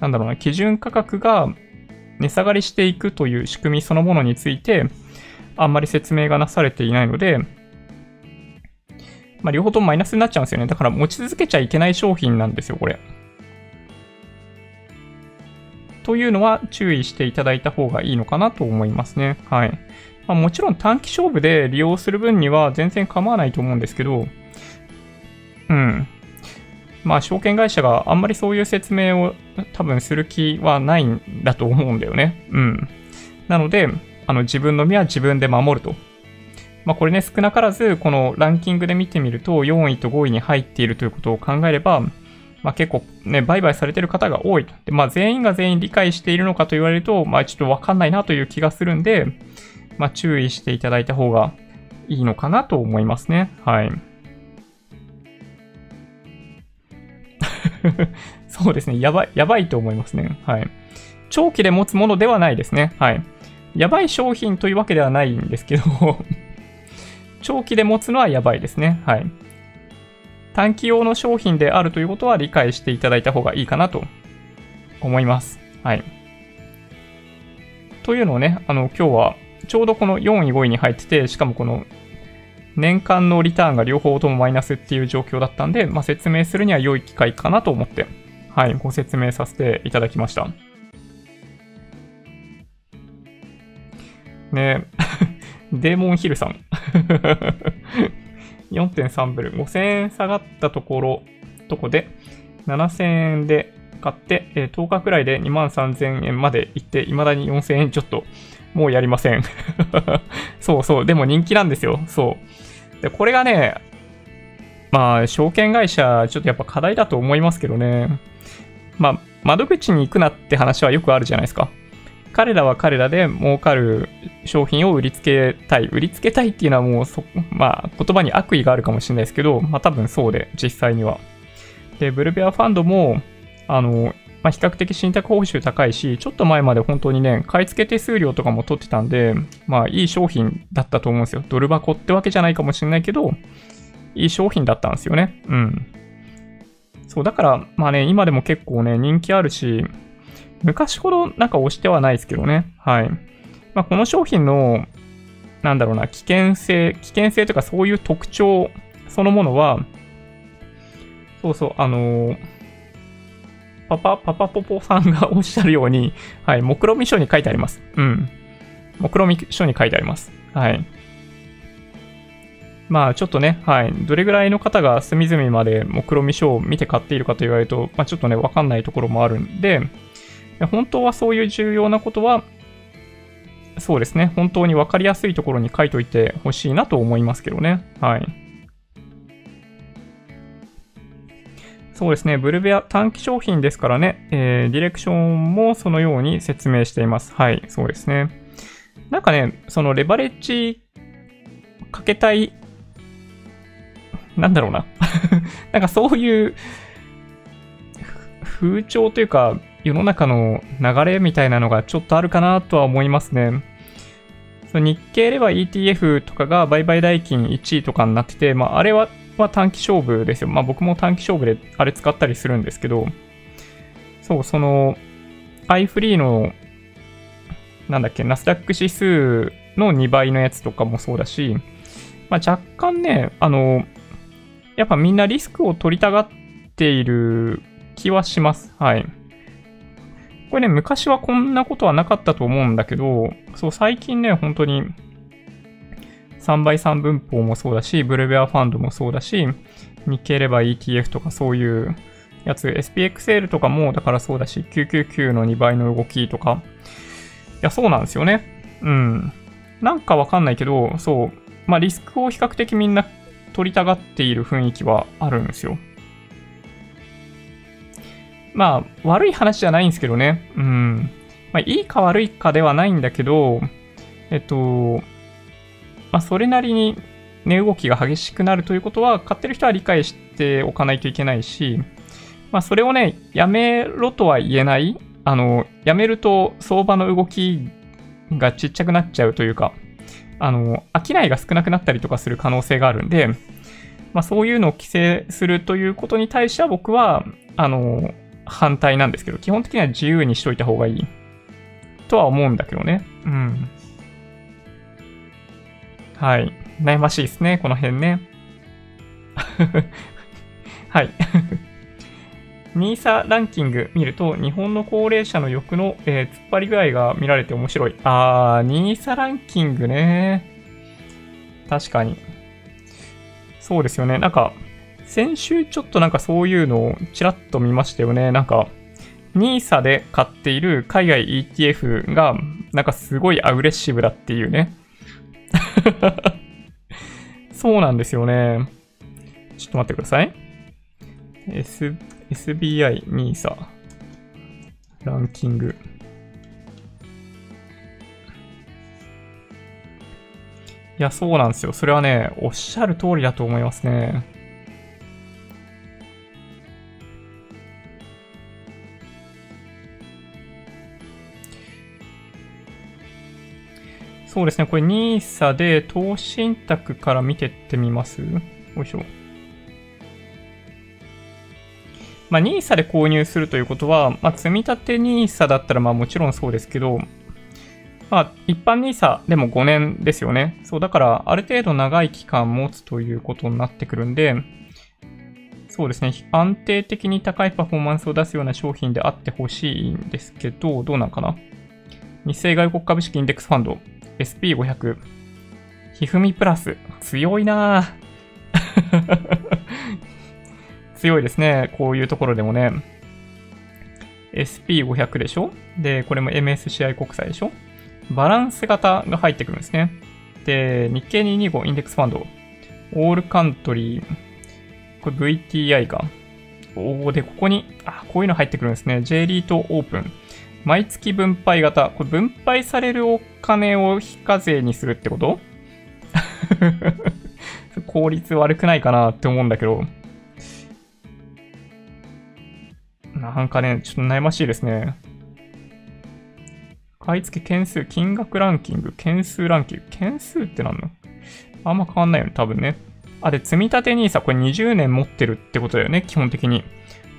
なんだろうな、基準価格が値下がりしていくという仕組みそのものについて、あんまり説明がなされていないので、まあ、両方ともマイナスになっちゃうんですよね。だから持ち続けちゃいけない商品なんですよ、これ。というのは注意していただいた方がいいのかなと思いますね。はい。まあ、もちろん短期勝負で利用する分には全然構わないと思うんですけど、うん。まあ、証券会社があんまりそういう説明を多分する気はないんだと思うんだよね。うん。なので、あの自分の身は自分で守ると。まあ、これね、少なからず、このランキングで見てみると、4位と5位に入っているということを考えれば、まあ、結構ね、売買されてる方が多い。で、まあ、全員が全員理解しているのかと言われると、まあ、ちょっとわかんないなという気がするんで、まあ、注意していただいた方がいいのかなと思いますね。はい。(laughs) そうですね。やばい、やばいと思いますね。はい。長期で持つものではないですね。はい。やばい商品というわけではないんですけど長期で持つのはやばいですね。はい。短期用の商品であるということは理解していただいた方がいいかなと思います。はい。というのをね、あの、今日はちょうどこの4位、5位に入ってて、しかもこの年間のリターンが両方ともマイナスっていう状況だったんで、まあ、説明するには良い機会かなと思って、はい、ご説明させていただきました。ね (laughs) デーモンヒルさん (laughs) 4.3ブル。5000円下がったところ、とこで、7000円で買って、え、10日くらいで2万3000円まで行って、未だに4000円ちょっと、もうやりません (laughs) そうそう、でも人気なんですよ。そう。で、これがね、まあ、証券会社、ちょっとやっぱ課題だと思いますけどね。まあ、窓口に行くなって話はよくあるじゃないですか。彼らは彼らで儲かる商品を売りつけたい。売りつけたいっていうのはもうそ、まあ、言葉に悪意があるかもしれないですけど、まあ多分そうで、実際には。で、ブルベアファンドも、あの、まあ、比較的信託報酬高いし、ちょっと前まで本当にね、買い付け手数料とかも取ってたんで、まあいい商品だったと思うんですよ。ドル箱ってわけじゃないかもしれないけど、いい商品だったんですよね。うん。そう、だから、まあね、今でも結構ね、人気あるし、昔ほどなんか押してはないですけどね。はい。まあ、この商品の、なんだろうな、危険性、危険性とかそういう特徴そのものは、そうそう、あのーパパ、パパポポさんがおっしゃるように、はい、目論見書に書いてあります。うん。目論見書に書いてあります。はい。まあちょっとね、はい。どれぐらいの方が隅々まで目論見書を見て買っているかと言われると、まあちょっとね、わかんないところもあるんで、本当はそういう重要なことは、そうですね、本当にわかりやすいところに書いといてほしいなと思いますけどね。はい。そうですね。ブルベア短期商品ですからね、えー、ディレクションもそのように説明しています。はい、そうですね。なんかね、そのレバレッジかけたい、なんだろうな。(laughs) なんかそういう風潮というか、世の中の流れみたいなのがちょっとあるかなとは思いますね。その日経レバ ETF とかが売買代金1位とかになってて、まあ、あれは短期勝負ですよ。まあ僕も短期勝負であれ使ったりするんですけど、そう、その、iFree の、なんだっけ、ナスダック指数の2倍のやつとかもそうだし、まあ若干ね、あの、やっぱみんなリスクを取りたがっている気はします。はい。これね、昔はこんなことはなかったと思うんだけど、そう、最近ね、本当に、3倍3分法もそうだし、ブルベアファンドもそうだし、日経レバー ETF とかそういうやつ、SPXL とかもだからそうだし、999の2倍の動きとか。いや、そうなんですよね。うん。なんかわかんないけど、そう。まあ、リスクを比較的みんな取りたがっている雰囲気はあるんですよ。まあ、悪い話じゃないんですけどね。うん。まあ、いいか悪いかではないんだけど、えっと、まあ、それなりに値動きが激しくなるということは、買ってる人は理解しておかないといけないし、まあ、それをね、やめろとは言えない。あの、やめると相場の動きがちっちゃくなっちゃうというか、あの、商いが少なくなったりとかする可能性があるんで、まあ、そういうのを規制するということに対しては僕は、あの、反対なんですけど、基本的には自由にしといた方がいい。とは思うんだけどね。うん。はい。悩ましいですね、この辺ね。(laughs) はい。(laughs) NISA ランキング見ると、日本の高齢者の欲の、えー、突っ張り具合が見られて面白い。あー、NISA ランキングね。確かに。そうですよね。なんか、先週ちょっとなんかそういうのをちらっと見ましたよね。なんか、NISA で買っている海外 ETF が、なんかすごいアグレッシブだっていうね。(laughs) そうなんですよね。ちょっと待ってください。S SBI NISA ランキング。いや、そうなんですよ。それはね、おっしゃる通りだと思いますね。そうですね。これ NISA で投資信託から見てってみます？よいしょ。まあ、NISA で購入するということは、まあ、積立 NISA だったらまあもちろんそうですけど、まあ、一般 NISA でも5年ですよね。そう、だからある程度長い期間持つということになってくるんで、そうですね。安定的に高いパフォーマンスを出すような商品であってほしいんですけど、どうなんかな？日清外国株式インデックスファンド SP500 ひふみプラス強いなぁ (laughs) 強いですね。こういうところでもね。SP500 でしょ？で、これも MSCI 国債でしょ？バランス型が入ってくるんですね。で、日経225インデックスファンド、オールカントリー、これ VTI か。お、で、ここに、あ、こういうの入ってくるんですね。J リートオープン。毎月分配型。これ分配されるお金を非課税にするってこと？(laughs) 効率悪くないかなって思うんだけど。なんかね、ちょっと悩ましいですね。買い付け件数、金額ランキング、件数ランキング。件数ってなの？あんま変わんないよね、多分ね。あ、で、積立 NISA、これ20年持ってるってことだよね、基本的に。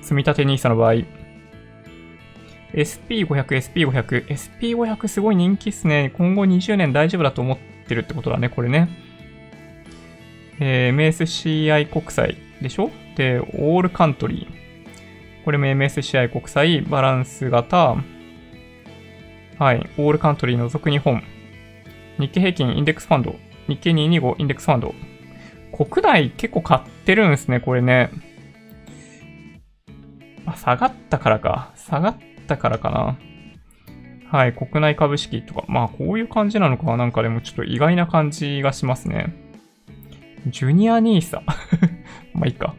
積立 NISA の場合。SP500、SP500。SP500 すごい人気っすね。今後20年大丈夫だと思ってるってことだね、これね。えー、MSCI 国債でしょ？で、オールカントリー。これも MSCI 国際、バランス型、はい、オールカントリー除く日本、日経平均インデックスファンド、日経225インデックスファンド。国内結構買ってるんですね、これね。あ、下がったからか。下がったからかな。はい、国内株式とか。まあ、こういう感じなのか。なんかでもちょっと意外な感じがしますね。ジュニア NISA。(laughs) まあいいか。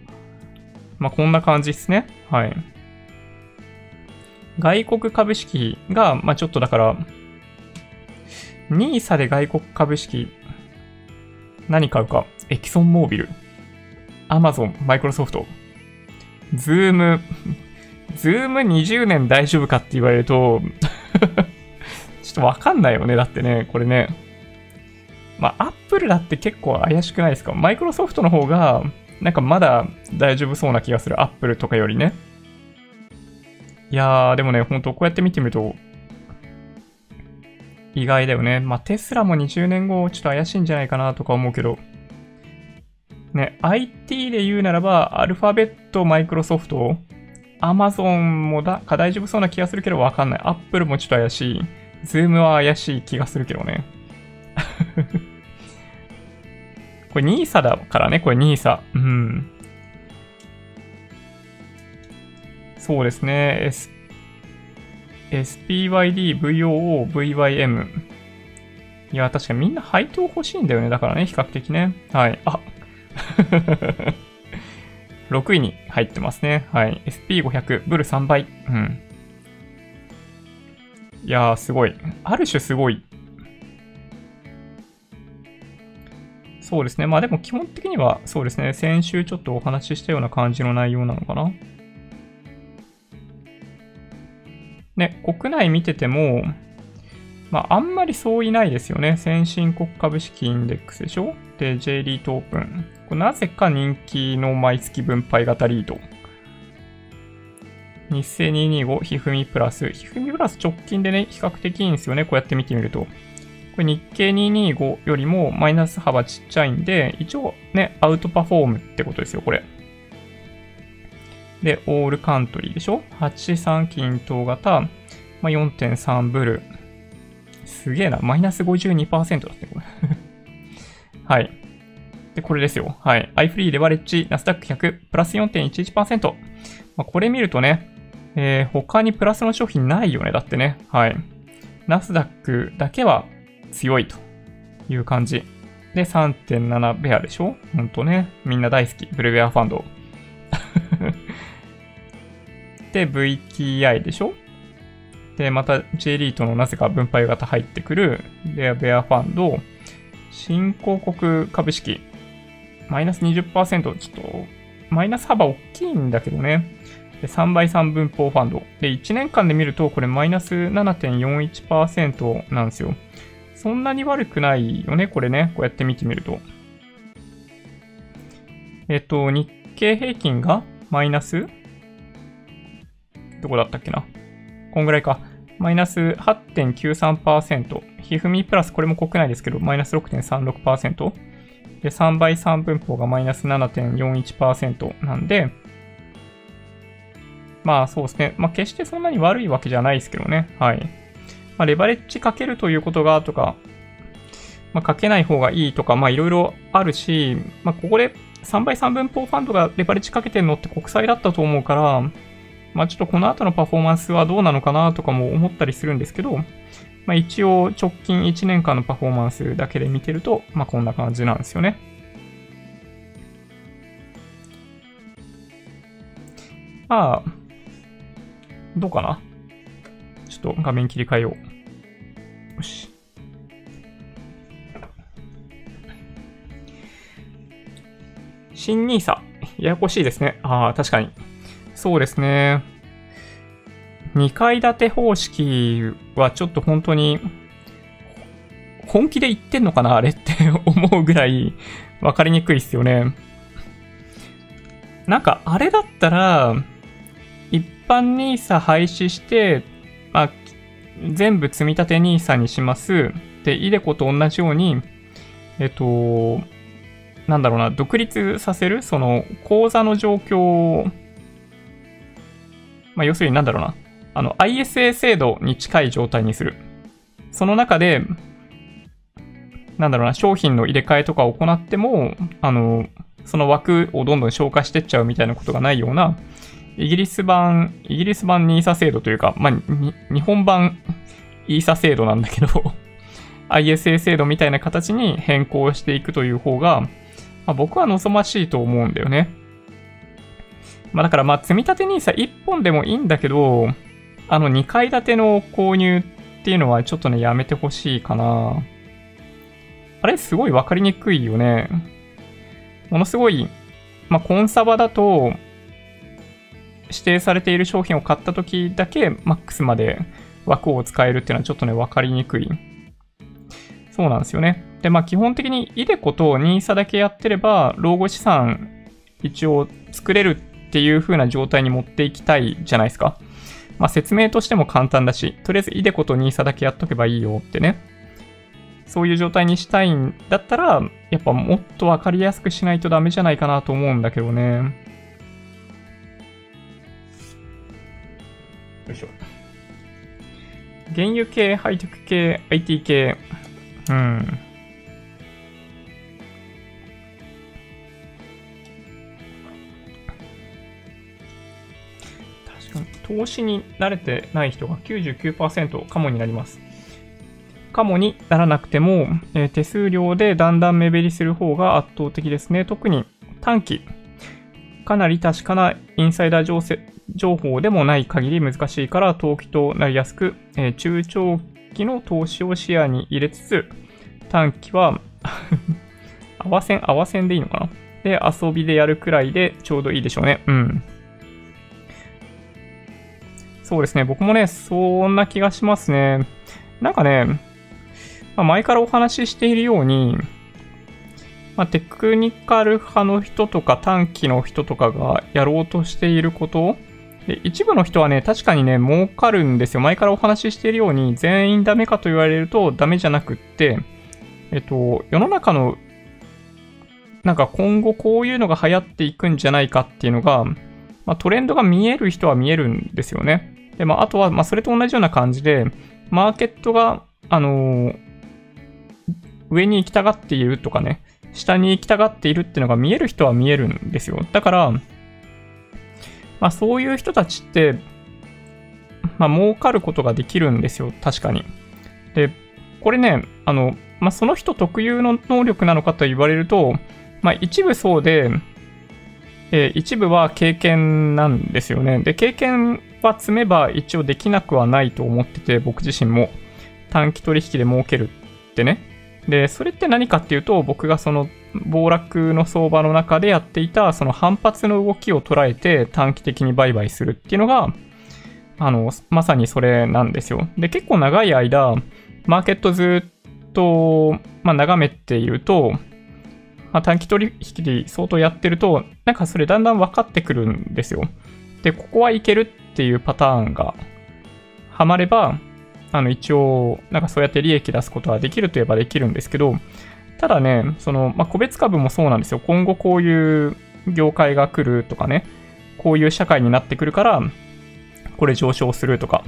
まあ、こんな感じですね。はい。外国株式が、まあ、ちょっとだから、NISA で外国株式、何買うか。エキソンモービル、アマゾン、マイクロソフト、 Zoom、Zoom 20年大丈夫かって言われると (laughs) ちょっとわかんないよね。だってね、これね。まあ、アップルだって結構怪しくないですか？マイクロソフトの方が、なんかまだ大丈夫そうな気がする。アップルとかよりね。いやー、でもね、ほんとこうやって見てみると、意外だよね。まあ、テスラも20年後、ちょっと怪しいんじゃないかなとか思うけど、ね、IT で言うならば、アルファベット、マイクロソフト、アマゾンもだか大丈夫そうな気がするけどわかんない。アップルもちょっと怪しい。ズームは怪しい気がするけどね。(laughs) これ NISA だからね、これ NISA。うん。そうですね。S、SPYD、VOO、VYM。いや、確かみんな配当欲しいんだよね。だからね、比較的ね。はい。あ6位に入ってますね。はい。SP500、ブル3倍。うん。いやー、すごい。ある種すごい。そうですね。まあでも基本的には、そうですね。先週ちょっとお話ししたような感じの内容なのかな。ね、国内見てても、まあ、あんまりそういないですよね。先進国株式インデックスでしょ？で、J リートオープン。これなぜか人気の毎月分配型リード。日清225、ひふみプラス。ひふみプラス直近でね、比較的いいんですよね。こうやって見てみると。これ日経225よりもマイナス幅ちっちゃいんで、一応ね、アウトパフォームってことですよ、これ。で、オールカントリーでしょ ?83 均等型、まあ、4.3ブル。すげえな。マイナス52%だって、これ (laughs) はい。で、これですよ。はい。iFree レバレッジ、ナスダック100、プラス4.11%。まあ、これ見るとね、えー、他にプラスの商品ないよね。だってね。はい。ナスダックだけは強いという感じ。で、3.7ベアでしょ？ほんとね。みんな大好き。ブルベアファンド。(laughs) で、VTI でしょ？で、また J リートのなぜか分配型入ってくる、レアベアファンド、新興国株式、マイナス20%、ちょっと、マイナス幅大きいんだけどね。で3倍3分法ファンド。で、1年間で見ると、これマイナス7.41%なんですよ。そんなに悪くないよね、これね。こうやって見てみると。えっと、日経平均がマイナス？どこだったっけな？こんぐらいか。マイナス8.93%。ひふみプラス、これも国内ですけど、マイナス6.36%。で、3倍3分法がマイナス7.41%なんで、まあそうですね。まあ決してそんなに悪いわけじゃないですけどね。はい。まあレバレッジかけるということがとか、まあかけない方がいいとか、まあいろいろあるし、まあここで3倍3分法ファンドがレバレッジかけてるのって国債だったと思うから、まあちょっとこの後のパフォーマンスはどうなのかなとかも思ったりするんですけど、まあ一応直近1年間のパフォーマンスだけで見てると、まあこんな感じなんですよね。まあ、どうかな？ちょっと画面切り替えよう。よし。新 NISA。ややこしいですね。ああ、確かに。そうですね。2階建て方式はちょっと本当に、本気で言ってんのかなあれって (laughs) 思うぐらい分かりにくいっすよね。なんかあれだったら、一般 NISA 廃止して、まあ、全部積み立て NISA にします。で、イデコと同じように、えっと、なんだろうな、独立させるその口座の状況をまあ、要するになんだろうな。あの、ISA 制度に近い状態にする。その中で、なんだろうな、商品の入れ替えとかを行っても、あの、その枠をどんどん消化してっちゃうみたいなことがないような、イギリス版、イギリス版 NISA 制度というか、まあ、日本版 ESA 制度なんだけど (laughs) ISA 制度みたいな形に変更していくという方が、まあ、僕は望ましいと思うんだよね。まあだからまあ積み立て NISA1 本でもいいんだけど、あの2階建ての購入っていうのはちょっとね、やめてほしいかな。あれすごいわかりにくいよね。ものすごい、まあコンサバだと、指定されている商品を買った時だけマックスまで枠を使えるっていうのはちょっとね、わかりにくい。そうなんですよね。で、まあ基本的にイデコと NISA だけやってれば、老後資産一応作れるっていう風な状態に持っていきたいじゃないですか。まあ、説明としても簡単だし、とりあえずイデコと NISA だけやっとけばいいよってね。そういう状態にしたいんだったら、やっぱもっとわかりやすくしないとダメじゃないかなと思うんだけどね。よいしょ。原油系、ハイテク系、IT 系。うん。投資に慣れてない人が99%カモになります。カモにならなくても、えー、手数料でだんだん目減りする方が圧倒的ですね。特に短期、かなり確かなインサイダー情勢情報でもない限り難しいから投機となりやすく、えー、中長期の投資を視野に入れつつ、短期は (laughs) 合わせん、合わせんでいいのかなで、遊びでやるくらいでちょうどいいでしょうね。うん。そうですね。僕もね、そんな気がしますね。なんかね、まあ、前からお話ししているように、まあ、テクニカル派の人とか短期の人とかがやろうとしていることで一部の人はね、確かにね、儲かるんですよ。前からお話ししているように、全員ダメかと言われるとダメじゃなくって、えっと、世の中の、なんか今後こういうのが流行っていくんじゃないかっていうのが、まあ、トレンドが見える人は見えるんですよね。で、まあ、あとは、まあ、それと同じような感じで、マーケットが、あのー、上に行きたがっているとかね、下に行きたがっているっていうのが見える人は見えるんですよ。だから、まあそういう人たちって、まあ儲かることができるんですよ。確かに。で、これね、あの、まあその人特有の能力なのかと言われると、まあ一部そうで、えー、一部は経験なんですよね。で、経験は積めば一応できなくはないと思ってて、僕自身も短期取引で儲けるってね。で、それって何かっていうと、僕がその暴落の相場の中でやっていた、その反発の動きを捉えて短期的に売買するっていうのが、あの、まさにそれなんですよ。で、結構長い間、マーケットずっと、まあ、眺めていると、まあ、短期取引で相当やってると、なんかそれだんだん分かってくるんですよ。で、ここはいけるっていうパターンがはまれば、あの、一応、なんかそうやって利益出すことはできるといえばできるんですけど、ただね、その、まあ、個別株もそうなんですよ。今後こういう業界が来るとかね、こういう社会になってくるから、これ上昇するとか、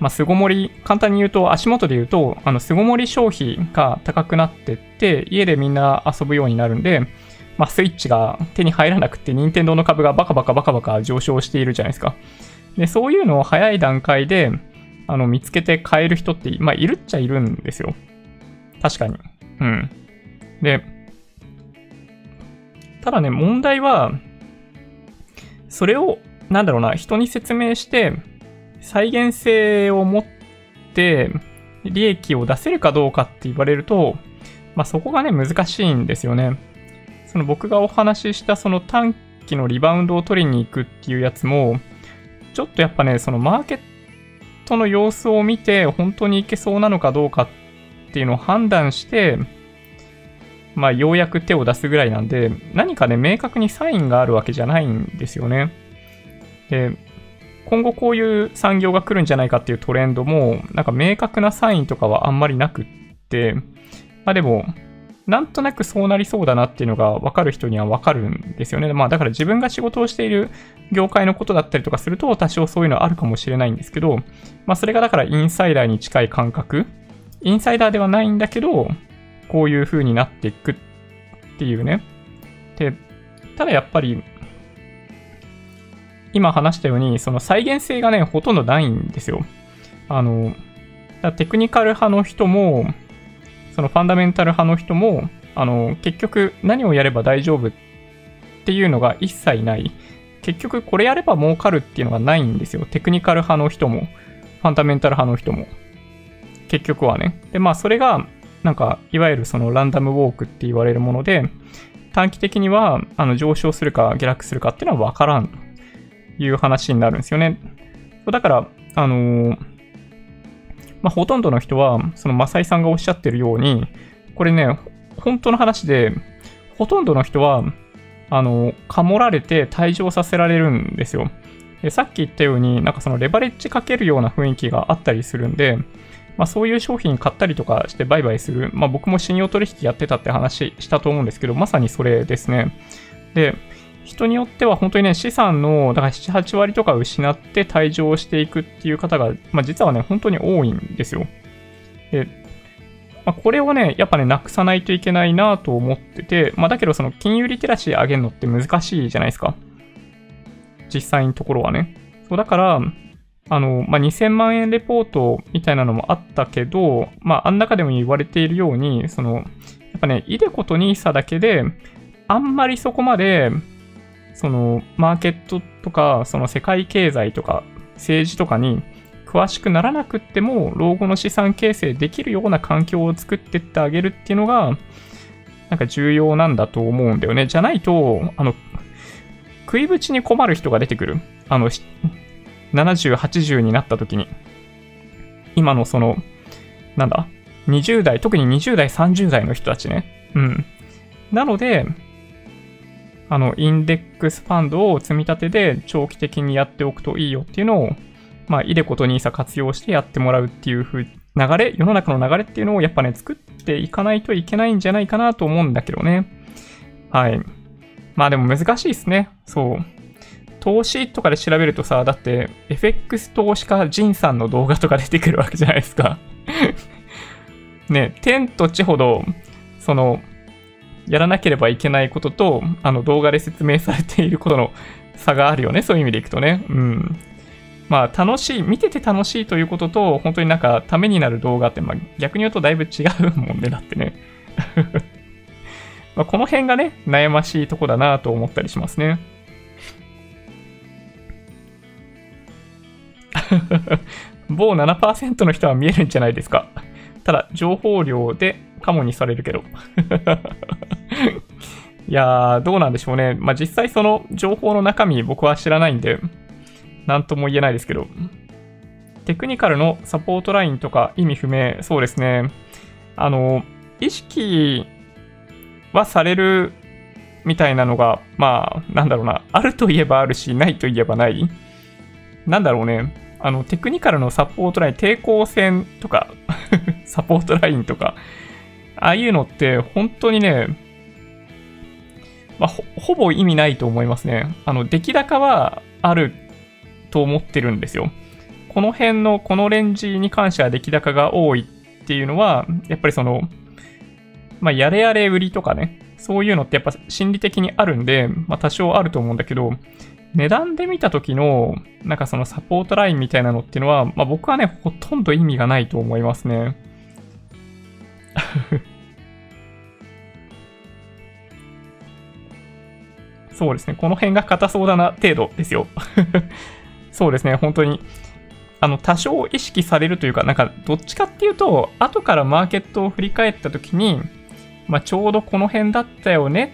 まあ、巣ごもり、簡単に言うと、足元で言うと、あの、巣ごもり消費が高くなってって、家でみんな遊ぶようになるんで、まあ、スイッチが手に入らなくて、任天堂の株がバカバカバカバカ上昇しているじゃないですか。で、そういうのを早い段階で、あの、見つけて買える人って、まあ、いるっちゃいるんですよ。確かに。うん。で、ただね、問題は、それを、なんだろうな、人に説明して、再現性を持って、利益を出せるかどうかって言われると、まあ、そこがね、難しいんですよね。その僕がお話ししたその短期のリバウンドを取りに行くっていうやつも、ちょっとやっぱね、そのマーケットの様子を見て、本当にいけそうなのかどうかっていうのを判断して、まあ、ようやく手を出すぐらいなんで、何かね、明確にサインがあるわけじゃないんですよね。で、今後こういう産業が来るんじゃないかっていうトレンドも、なんか明確なサインとかはあんまりなくって、まあでも、なんとなくそうなりそうだなっていうのが分かる人には分かるんですよね。まあだから自分が仕事をしている業界のことだったりとかすると多少そういうのはあるかもしれないんですけど、まあそれがだからインサイダーに近い感覚。インサイダーではないんだけど、こういう風になっていくっていうね。で、ただやっぱり、今話したように、その再現性がね、ほとんどないんですよ。あの、テクニカル派の人も、そのファンダメンタル派の人も、あの、結局何をやれば大丈夫っていうのが一切ない。結局これやれば儲かるっていうのがないんですよ。テクニカル派の人も、ファンダメンタル派の人も。結局はね。で、まあそれが、なんか、いわゆるそのランダムウォークって言われるもので、短期的にはあの上昇するか下落するかっていうのはわからんという話になるんですよね。だから、あのー、まあ、ほとんどの人は、そのマサイさんがおっしゃってるように、これね、本当の話で、ほとんどの人は、あの、かもられて退場させられるんですよ。でさっき言ったように、なんかそのレバレッジかけるような雰囲気があったりするんで、まあ、そういう商品買ったりとかして売買する、まあ、僕も信用取引やってたって話したと思うんですけど、まさにそれですね。で、人によっては本当にね、資産の、だから7、8割とか失って退場していくっていう方が、まあ、実はね、本当に多いんですよ。で、まあ、これをね、やっぱね、なくさないといけないなと思ってて、まあ、だけどその金融リテラシー上げるのって難しいじゃないですか。実際のところはね。そうだから、あの、まあ、2000万円レポートみたいなのもあったけど、まあ、あん中でも言われているように、その、やっぱね、イデコと NISA だけで、あんまりそこまで、その、マーケットとか、その世界経済とか、政治とかに詳しくならなくっても、老後の資産形成できるような環境を作ってってあげるっていうのが、なんか重要なんだと思うんだよね。じゃないと、あの、食いぶちに困る人が出てくる。あの、70、80になった時に。今のその、なんだ ?20 代、特に20代、30代の人たちね。うん。なので、あの、インデックスファンドを積み立てで長期的にやっておくといいよっていうのを、まあ、イデコと NISA 活用してやってもらうっていう風、流れ、世の中の流れっていうのをやっぱね、作っていかないといけないんじゃないかなと思うんだけどね。はい。まあでも難しいですね。そう。投資とかで調べるとさ、だって FX 投資家ジンさんの動画とか出てくるわけじゃないですか (laughs) ね、天と地ほど、その、やらなければいけないことと、あの動画で説明されていることの差があるよね。そういう意味でいくとね。うん。まあ、楽しい、見てて楽しいということと、本当になんか、ためになる動画って、まあ、逆に言うとだいぶ違うもんね、だってね。(laughs) まあこの辺がね、悩ましいとこだなと思ったりしますね。(laughs) 某7%の人は見えるんじゃないですか。ただ、情報量でカモにされるけど。(laughs) いやー、どうなんでしょうね。まあ、実際その情報の中身僕は知らないんで、なんとも言えないですけど。テクニカルのサポートラインとか意味不明。そうですね。あの、意識はされるみたいなのが、まあ、なんだろうな。あるといえばあるし、ないといえばない。なんだろうね。あの、テクニカルのサポートライン、抵抗線とか (laughs) サポートラインとか、ああいうのって本当にね、まあ、ほほぼ意味ないと思いますね。あの、出来高はあると思ってるんですよ。この辺の、このレンジに関しては出来高が多いっていうのは、やっぱりその、まあ、やれやれ売りとかね、そういうのってやっぱ心理的にあるんで、まあ、多少あると思うんだけど、値段で見た時の、なんかそのサポートラインみたいなのっていうのは、まあ、僕はね、ほとんど意味がないと思いますね。(laughs) そうですね。この辺が硬そうだな程度ですよ。(laughs) そうですね。本当に。あの、多少意識されるというか、なんか、どっちかっていうと、後からマーケットを振り返った時に、まあ、ちょうどこの辺だったよね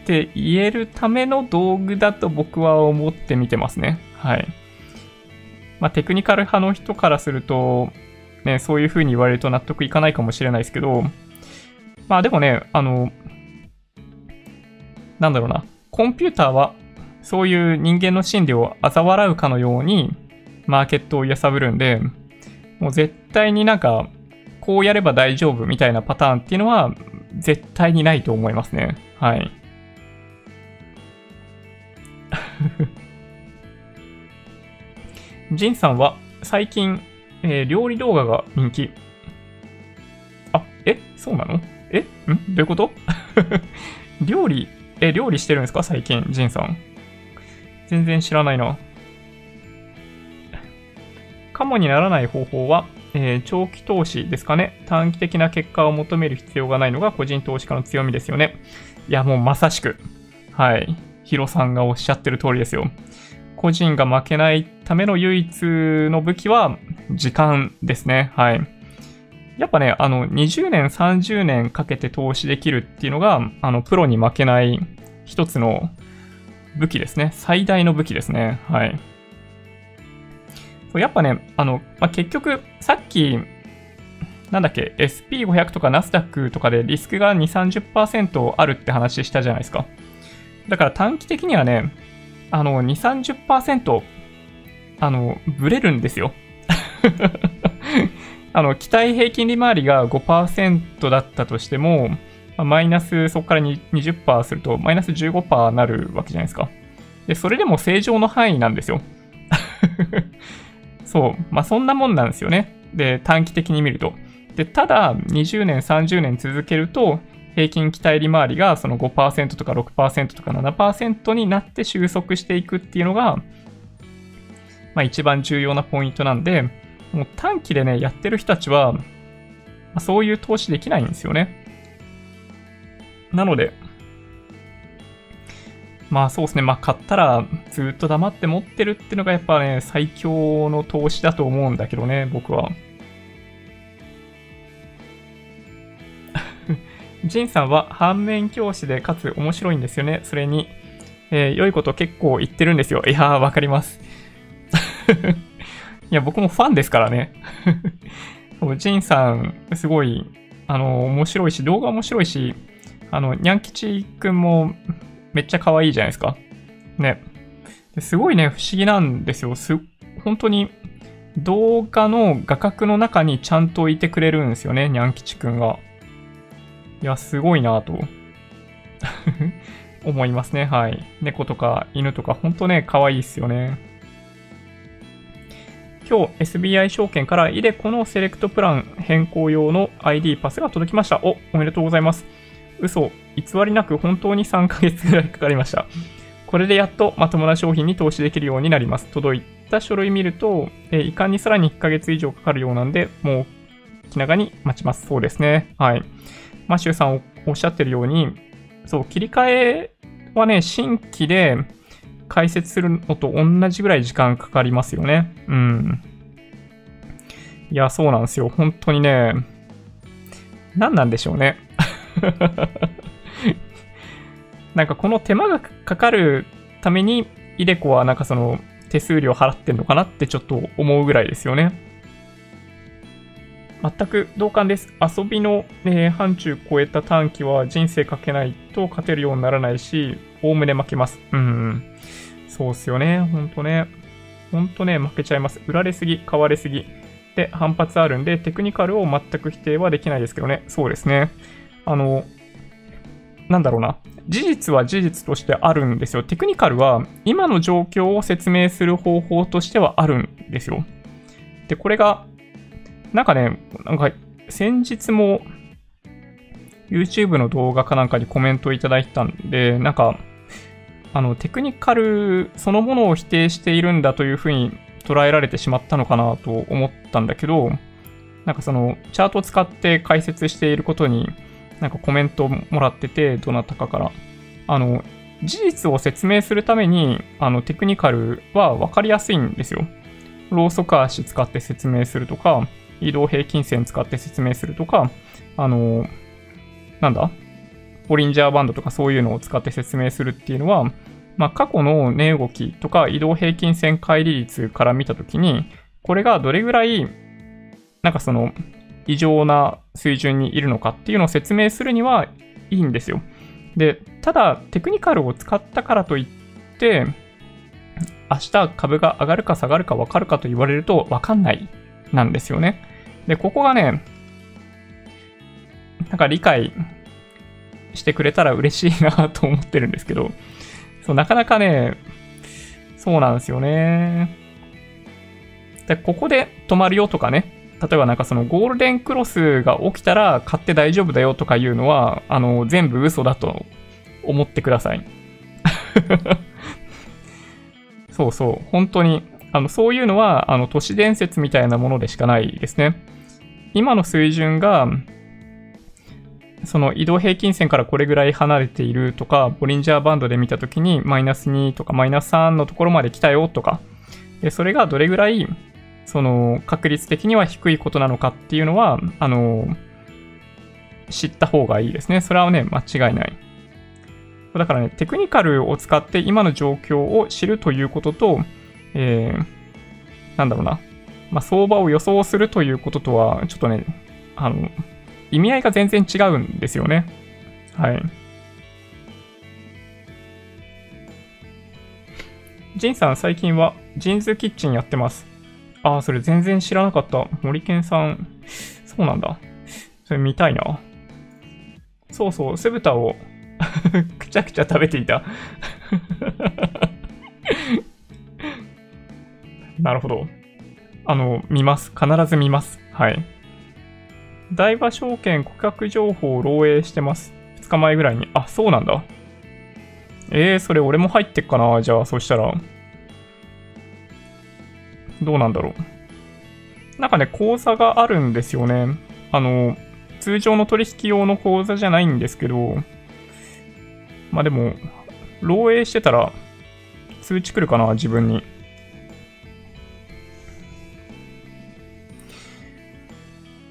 って言えるための道具だと僕は思って見てますね。はい。まあ、テクニカル派の人からすると、ね、そういう風に言われると納得いかないかもしれないですけど、まあでもね、あの、なんだろうな、コンピューターはそういう人間の心理を嘲笑うかのようにマーケットを揺さぶるんで、もう絶対になんか、こうやれば大丈夫みたいなパターンっていうのは絶対にないと思いますね。はい。(laughs) ジンさんは最近、えー、料理動画が人気。あ、え？そうなの？え？ん？どういうこと？(laughs) 料理、え、料理してるんですか？最近、ジンさん。全然知らないな。カモにならない方法は、えー、長期投資ですかね。短期的な結果を求める必要がないのが個人投資家の強みですよね。いや、もうまさしく。はい。ヒロさんがおっしゃってる通りですよ。個人が負けないための唯一の武器は時間ですね。はい。やっぱね、あの、20年、30年かけて投資できるっていうのが、あの、プロに負けない一つの武器ですね。最大の武器ですね。はい。やっぱね、あの、まあ、結局、さっき、なんだっけ、SP500 とかナスダックとかでリスクが2、30%あるって話したじゃないですか。だから短期的にはね、あの、2、30%、あの、ブレるんですよ。(laughs) あの、期待平均利回りが5%だったとしても、マイナスそこから20%すると、マイナス15%になるわけじゃないですか。で、それでも正常の範囲なんですよ。(laughs) そう。まあ、そんなもんなんですよね。で、短期的に見ると。で、ただ、20年、30年続けると、平均期待利回りがその5%とか6%とか7%になって収束していくっていうのが、まあ一番重要なポイントなんで、もう短期でね、やってる人たちは、まあ、そういう投資できないんですよね。なので、まあそうですね、まあ買ったらずっと黙って持ってるっていうのがやっぱね、最強の投資だと思うんだけどね、僕は。ジンさんは反面教師でかつ面白いんですよね。それに、えー、良いこと結構言ってるんですよ。いやー、わかります。(laughs) いや、僕もファンですからね。(laughs) ジンさん、すごい、あの、面白いし、動画面白いし、あの、にゃん吉ちくんもめっちゃ可愛いじゃないですか。ね。すごいね、不思議なんですよ。す、本当に動画の画角の中にちゃんといてくれるんですよね、にゃん吉くんが。いや、すごいなと (laughs) 思いますね。はい。猫とか犬とか、ほんとね、可愛いっすよね。今日 SBI 証券からイデコのセレクトプラン変更用の ID パスが届きました。お、おめでとうございます。嘘、偽りなく本当に3ヶ月ぐらいかかりました。これでやっとまともな商品に投資できるようになります。届いた書類見ると、えー、遺憾にさらに1ヶ月以上かかるようなんで、もう気長に待ちます。そうですね。はい。マシューさんおっしゃってるように、そう、切り替えはね、新規で解説するのと同じぐらい時間かかりますよね。うん。いや、そうなんですよ。本当にね、何なんでしょうね。(laughs) なんかこの手間がかかるために、イデコはなんかその手数料払ってんのかなってちょっと思うぐらいですよね。全く同感です。遊びの、えー、範疇超えた短期は人生かけないと勝てるようにならないし、おおむね負けます。うん。そうっすよね。ほんとね。ほんとね、負けちゃいます。売られすぎ、買われすぎ。で、反発あるんで、テクニカルを全く否定はできないですけどね。そうですね。あの、なんだろうな。事実は事実としてあるんですよ。テクニカルは今の状況を説明する方法としてはあるんですよ。で、これがなんかね、なんか先日も YouTube の動画かなんかにコメントいただいたんで、なんか、あの、テクニカルそのものを否定しているんだというふうに捉えられてしまったのかなと思ったんだけど、なんかその、チャートを使って解説していることに、なんかコメントもらってて、どなたかから。あの、事実を説明するために、あの、テクニカルは分かりやすいんですよ。ローソク足使って説明するとか、移動平均線使って説明するとか、あの、なんだ？ボリンジャーバンドとかそういうのを使って説明するっていうのは、まあ、過去の値動きとか移動平均線乖離率から見たときに、これがどれぐらい、なんかその、異常な水準にいるのかっていうのを説明するにはいいんですよ。で、ただ、テクニカルを使ったからといって、明日株が上がるか下がるか分かるかと言われると分かんないなんですよね。で、ここがね、なんか理解してくれたら嬉しいなと思ってるんですけど、そう、なかなかね、そうなんですよね。で、ここで止まるよとかね、例えばなんかそのゴールデンクロスが起きたら買って大丈夫だよとかいうのは、あの、全部嘘だと思ってください。(laughs) そうそう、本当にあの、そういうのは、あの、都市伝説みたいなものでしかないですね。今の水準が、その移動平均線からこれぐらい離れているとか、ボリンジャーバンドで見たときにマイナス2とかマイナス3のところまで来たよとか、でそれがどれぐらい、その確率的には低いことなのかっていうのは、あの、知った方がいいですね。それはね、間違いない。だからね、テクニカルを使って今の状況を知るということと、えー、なんだろうな、まあ、相場を予想するということとは、ちょっとね、あの、意味合いが全然違うんですよね。はい。ジンさん、最近はジンズキッチンやってます。ああ、それ全然知らなかった。森健さん、そうなんだ。それ見たいな。そうそう、酢豚を (laughs) くちゃくちゃ食べていたなるほど。あの、見ます。必ず見ます。はい。大和証券顧客情報を漏洩してます。2日前ぐらいに。あ、そうなんだ。えー、それ俺も入ってっかなじゃあ、そしたら。どうなんだろう。なんかね、口座があるんですよね。あの、通常の取引用の口座じゃないんですけど、まあでも、漏洩してたら通知来るかな、自分に。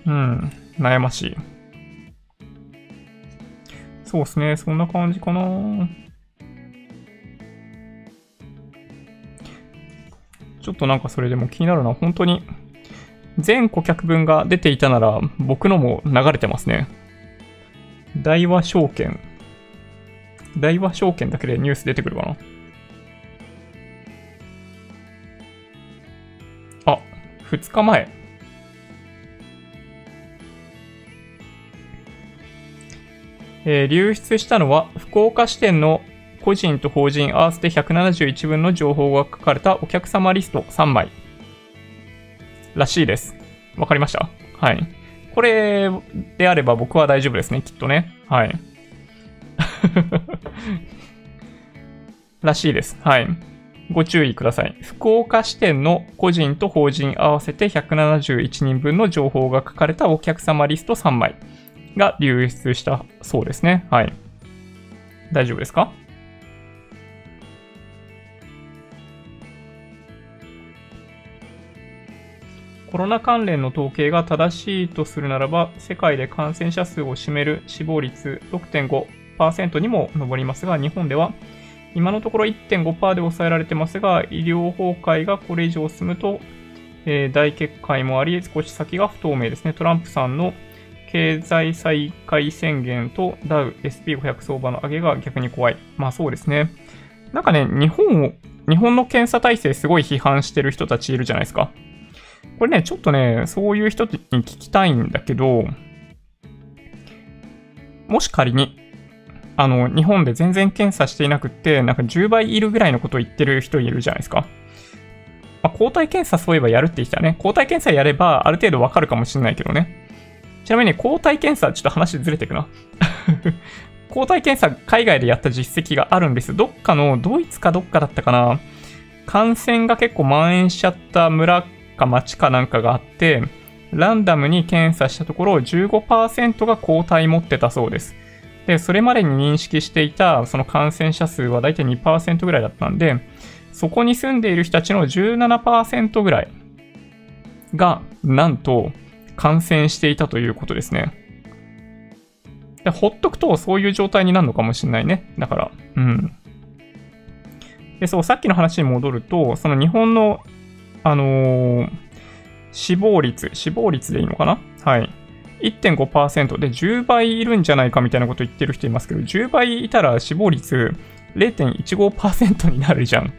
うん、悩ましい。そうですね、そんな感じかな。ちょっとなんかそれでも気になるのは本当に全顧客分が出ていたなら僕のも流れてますね。大和証券。大和証券だけでニュース出てくるかな。あ、2日前。えー、流出したのは福岡支店の個人と法人合わせて171分の情報が書かれたお客様リスト3枚らしいです。わかりました？はい。これであれば僕は大丈夫ですね、きっとね。はい。(laughs) らしいです。はい。ご注意ください。福岡支店の個人と法人合わせて171人分の情報が書かれたお客様リスト3枚が流出したそうですね。はい。大丈夫ですか？コロナ関連の統計が正しいとするならば、世界で感染者数を占める死亡率6.5%にも上りますが、日本では今のところ1.5%で抑えられてますが、医療崩壊がこれ以上進むと、えー、大決壊もあり、少し先が不透明ですね。トランプさんの経済再開宣言とダウ SP500 相場の上げが逆に怖い。まあそうですね。なんかね、日本を、日本の検査体制すごい批判してる人たちいるじゃないですか。これね、ちょっとね、そういう人に聞きたいんだけど、もし仮に、あの、日本で全然検査していなくって、なんか10倍いるぐらいのことを言ってる人いるじゃないですか。まあ、抗体検査そういえばやるって言ったね。抗体検査やればある程度わかるかもしれないけどね。ちなみに抗体検査、ちょっと話ずれてくな。(laughs) 抗体検査海外でやった実績があるんです。どっかの、ドイツかどっかだったかな。感染が結構蔓延しちゃった村か町かなんかがあって、ランダムに検査したところ15%が抗体持ってたそうです。で、それまでに認識していたその感染者数はだいたい2%ぐらいだったんで、そこに住んでいる人たちの17%ぐらいが、なんと感染していたということですね。でほっとくとそういう状態になるのかもしれないね。だから、うん。で、そう、さっきの話に戻ると、その日本のあのー、死亡率、死亡率でいいのかな？はい。1.5%で10倍いるんじゃないかみたいなこと言ってる人いますけど、10倍いたら死亡率0.15%になるじゃん。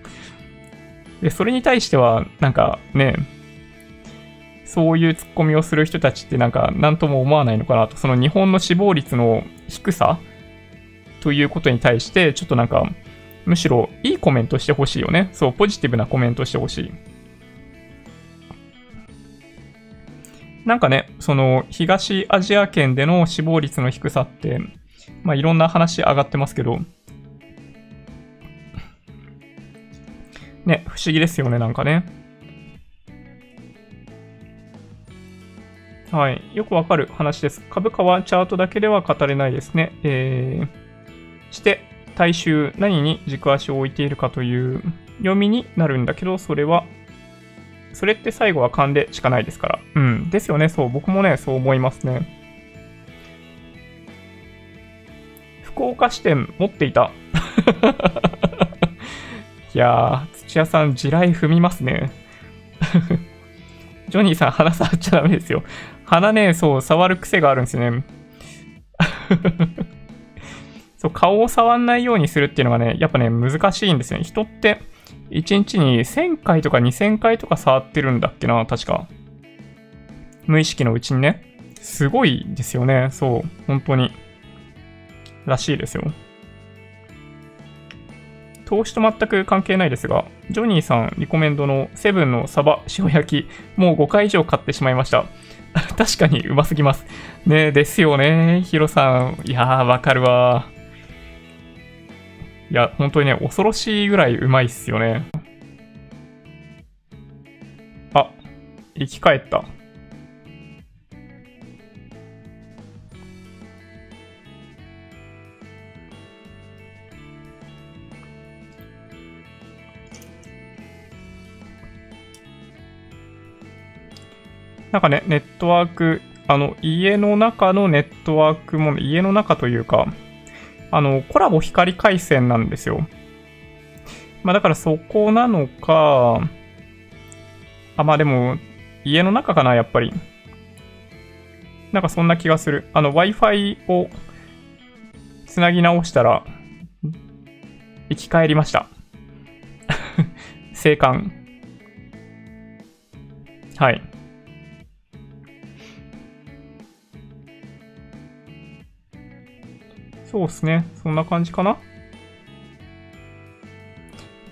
で、それに対しては、なんかね、そういうツッコミをする人たちってなんか何とも思わないのかなと、その日本の死亡率の低さということに対して、ちょっとなんか、むしろいいコメントしてほしいよね。そう、ポジティブなコメントしてほしい。なんかね、その東アジア圏での死亡率の低さって、まあいろんな話上がってますけど、ね、不思議ですよね、なんかね。はい。よくわかる話です。株価はチャートだけでは語れないですね。えー、して、大衆何に軸足を置いているかという読みになるんだけど、それはそれって最後は勘でしかないですから。うん。ですよね。そう。僕もね、そう思いますね。福岡支店持っていた。(laughs) いやー、土屋さん、地雷踏みますね。ジョニーさん、鼻触っちゃダメですよ。鼻ね、そう、触る癖があるんですよね。(laughs) そう、顔を触んないようにするっていうのがね、やっぱね、難しいんですよね。人って、1日に1000回とか2000回とか触ってるんだっけな、確か。無意識のうちにね。すごいですよね。そう。本当に。らしいですよ。投資と全く関係ないですが、ジョニーさんリコメンドのセブンのサバ塩焼き、もう5回以上買ってしまいました。(laughs) 確かにうますぎます。ねですよね。ヒロさん。いやー、わかるわ。いや、本当にね、恐ろしいぐらいうまいっすよね。あ生き返った。なんかね、ネットワーク、あの、家の中のネットワークも、家の中というか、あの、コラボ光回線なんですよ。まあだからそこなのか、あ、まあでも、家の中かな、やっぱり。なんかそんな気がする。あの、Wi-Fi をつなぎ直したら、生き返りました。(laughs) 生還。はい。そうっすね。そんな感じかな。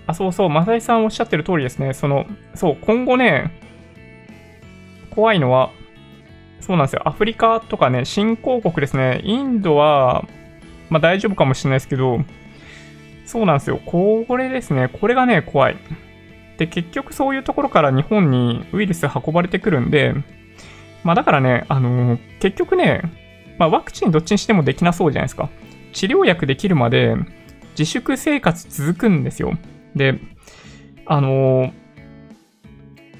あ、そうそう、マサイさんおっしゃってる通りですね。その、そう、今後ね、怖いのは、そうなんですよ。アフリカとかね、新興国ですね。インドは、まあ大丈夫かもしれないですけど、そうなんですよ。これですね。これがね、怖い。で、結局そういうところから日本にウイルス運ばれてくるんで、まあだからね、あのー、結局ね、まあワクチンどっちにしてもできなそうじゃないですか。治療薬できるまで自粛生活続くんですよ。で、あの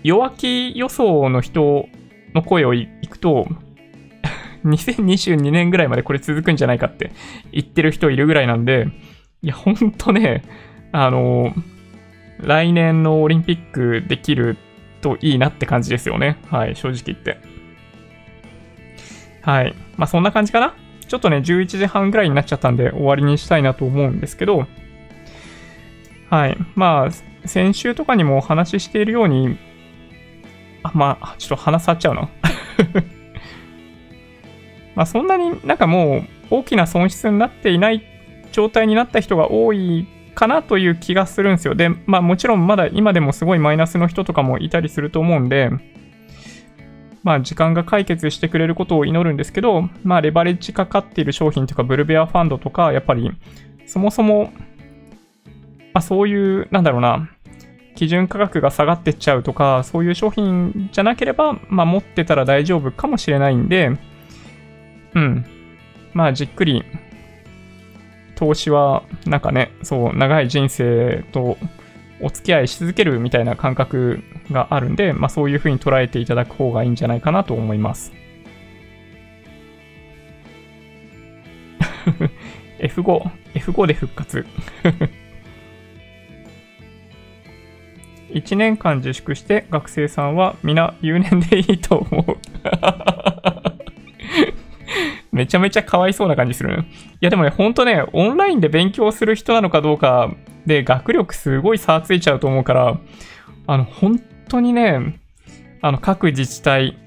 弱気予想の人の声をいくと、(laughs) 2022年ぐらいまでこれ続くんじゃないかって言ってる人いるぐらいなんで、いや、ほんとね、あの来年のオリンピックできるといいなって感じですよね。はい、正直言って。はい。まあ、そんな感じかなちょっとね、11時半ぐらいになっちゃったんで終わりにしたいなと思うんですけど、はい。まあ、先週とかにもお話ししているように、あ、まあ、ちょっと鼻触っちゃうの。(laughs) まあ、そんなになんかもう大きな損失になっていない状態になった人が多いかなという気がするんですよ。で、まあもちろんまだ今でもすごいマイナスの人とかもいたりすると思うんで、まあ、時間が解決してくれることを祈るんですけど、まあ、レバレッジかかっている商品とか、ブルベアファンドとか、やっぱり、そもそも、まあ、そういう、なんだろうな、基準価格が下がってっちゃうとか、そういう商品じゃなければ、まあ、持ってたら大丈夫かもしれないんで、うん。まあ、じっくり、投資は、なんかね、そう、長い人生とお付き合いし続けるみたいな感覚があるんで、まあ、そういう風に捉えていただく方がいいんじゃないかなと思います。(laughs) F5、F5 で復活1年間自粛して学生さんは皆留年でいいと思う (laughs) めちゃめちゃかわいそうな感じする。いやでもね、ほんとね、オンラインで勉強する人なのかどうかで、学力すごい差ついちゃうと思うから、あの、本当にね、あの、各自治体、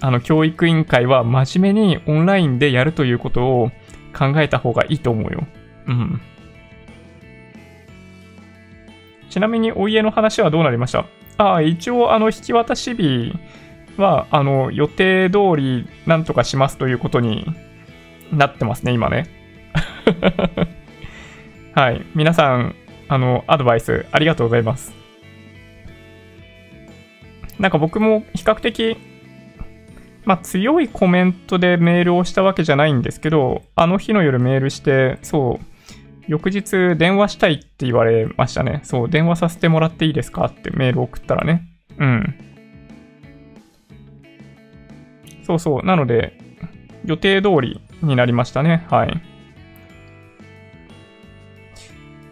あの、教育委員会は真面目にオンラインでやるということを考えた方がいいと思うよ。うん。ちなみにお家の話はどうなりました？ああ、一応、あの、引き渡し日は、あの、予定通りなんとかしますということになってますね、今ね。(laughs) はい。皆さん、あの、アドバイスありがとうございます。なんか僕も比較的、まあ強いコメントでメールをしたわけじゃないんですけど、あの日の夜メールして、そう、翌日電話したいって言われましたね。そう、電話させてもらっていいですかってメール送ったらね。うん。そうそう。なので、予定通りになりましたね。はい。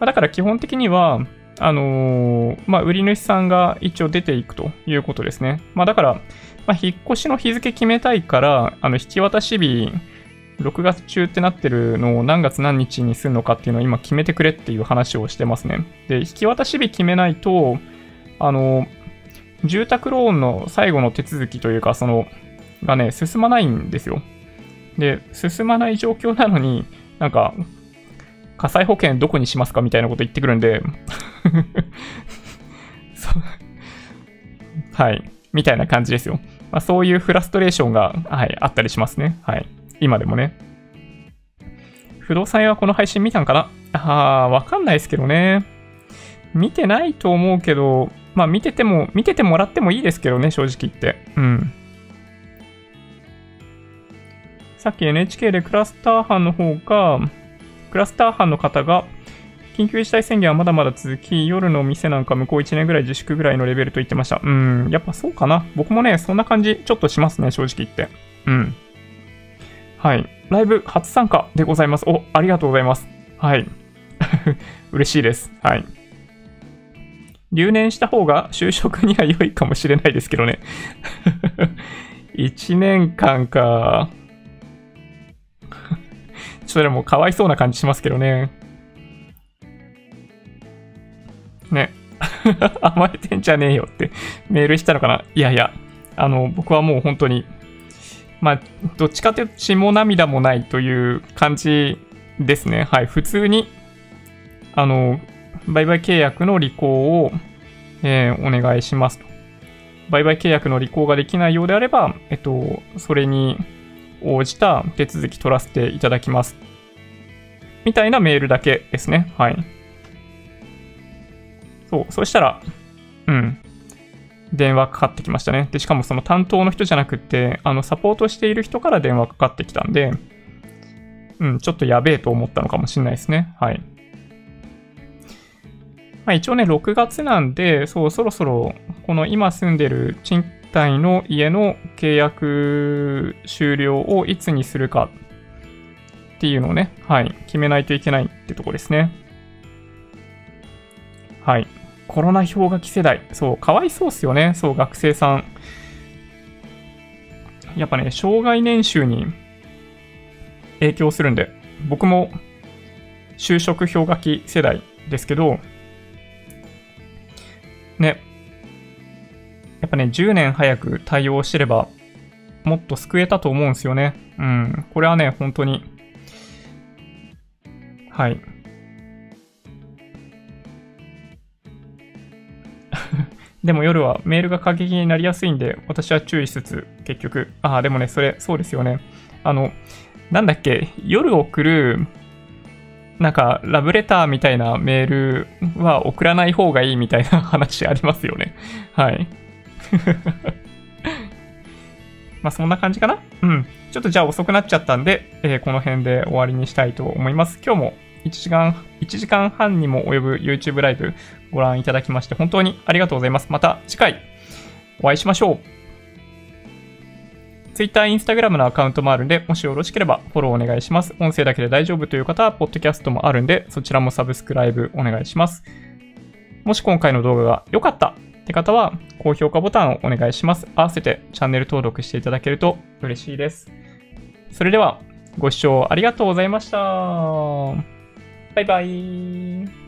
だから基本的には、あのー、まあ、売り主さんが一応出ていくということですね。まあ、だから、まあ、引っ越しの日付決めたいから、あの、引き渡し日、6月中ってなってるのを何月何日にするのかっていうのを今決めてくれっていう話をしてますね。で、引き渡し日決めないと、あの、住宅ローンの最後の手続きというか、その、がね、進まないんですよ。で、進まない状況なのに、なんか、火災保険どこにしますかみたいなこと言ってくるんで (laughs) はい。みたいな感じですよ。まあ、そういうフラストレーションが、はい、あったりしますね。はい。今でもね。不動産屋はこの配信見たんかな？あー、わかんないですけどね。見てないと思うけど、まあ見てても、見ててもらってもいいですけどね、正直言って。うん。さっき NHK でクラスター班の方が、クラスター班の方が、緊急事態宣言はまだまだ続き、夜のお店なんか向こう1年ぐらい自粛ぐらいのレベルと言ってました。うん、やっぱそうかな。僕もね、そんな感じちょっとしますね、正直言って。うん。はい。ライブ初参加でございます。お、ありがとうございます。はい。(laughs) 嬉しいです。はい。留年した方が就職には良いかもしれないですけどね。(laughs) 1年間か。ちょっとでもかわいそうな感じしますけどね。ね。(laughs) 甘えてんじゃねえよってメールしたのかな？いやいや、あの、僕はもう本当に、まあ、どっちかというと血も涙もないという感じですね。はい。普通に、あの、売買契約の履行を、えー、お願いしますと。売買契約の履行ができないようであれば、えっと、それに応じた手続き取らせていただきます。みたいなメールだけですね。はい。そう、そしたら、うん、電話かかってきましたね。で、しかもその担当の人じゃなくて、あの、サポートしている人から電話かかってきたんで、うん、ちょっとやべえと思ったのかもしれないですね。はい。まあ、一応ね、6月なんで、そう、そろそろ、この今住んでる賃貸の家の契約終了をいつにするかっていうのをね、はい、決めないといけないってとこですね。はい。コロナ氷河期世代。そう、かわいそうっすよね。そう、学生さん。やっぱね、障害年収に影響するんで、僕も就職氷河期世代ですけど、ね、やっぱね、10年早く対応してれば、もっと救えたと思うんですよね。うん。これはね、本当に、はい。(laughs) でも夜はメールが過激になりやすいんで、私は注意しつつ、結局、ああ、でもね、それ、そうですよね。あの、なんだっけ、夜送るなんか、ラブレターみたいなメールは送らない方がいいみたいな話ありますよね。はい。(laughs) まあ、そんな感じかな？うん。ちょっとじゃあ遅くなっちゃったんで、えー、この辺で終わりにしたいと思います。今日も1時間、1時間半にも及ぶ YouTube ライブご覧いただきまして本当にありがとうございます。また次回お会いしましょう。Twitter、Instagram のアカウントもあるんで、もしよろしければフォローお願いします。音声だけで大丈夫という方は、ポッドキャストもあるんで、そちらもサブスクライブお願いします。もし今回の動画が良かったって方は、高評価ボタンをお願いします。合わせてチャンネル登録していただけると嬉しいです。それでは、ご視聴ありがとうございました。バイバイ。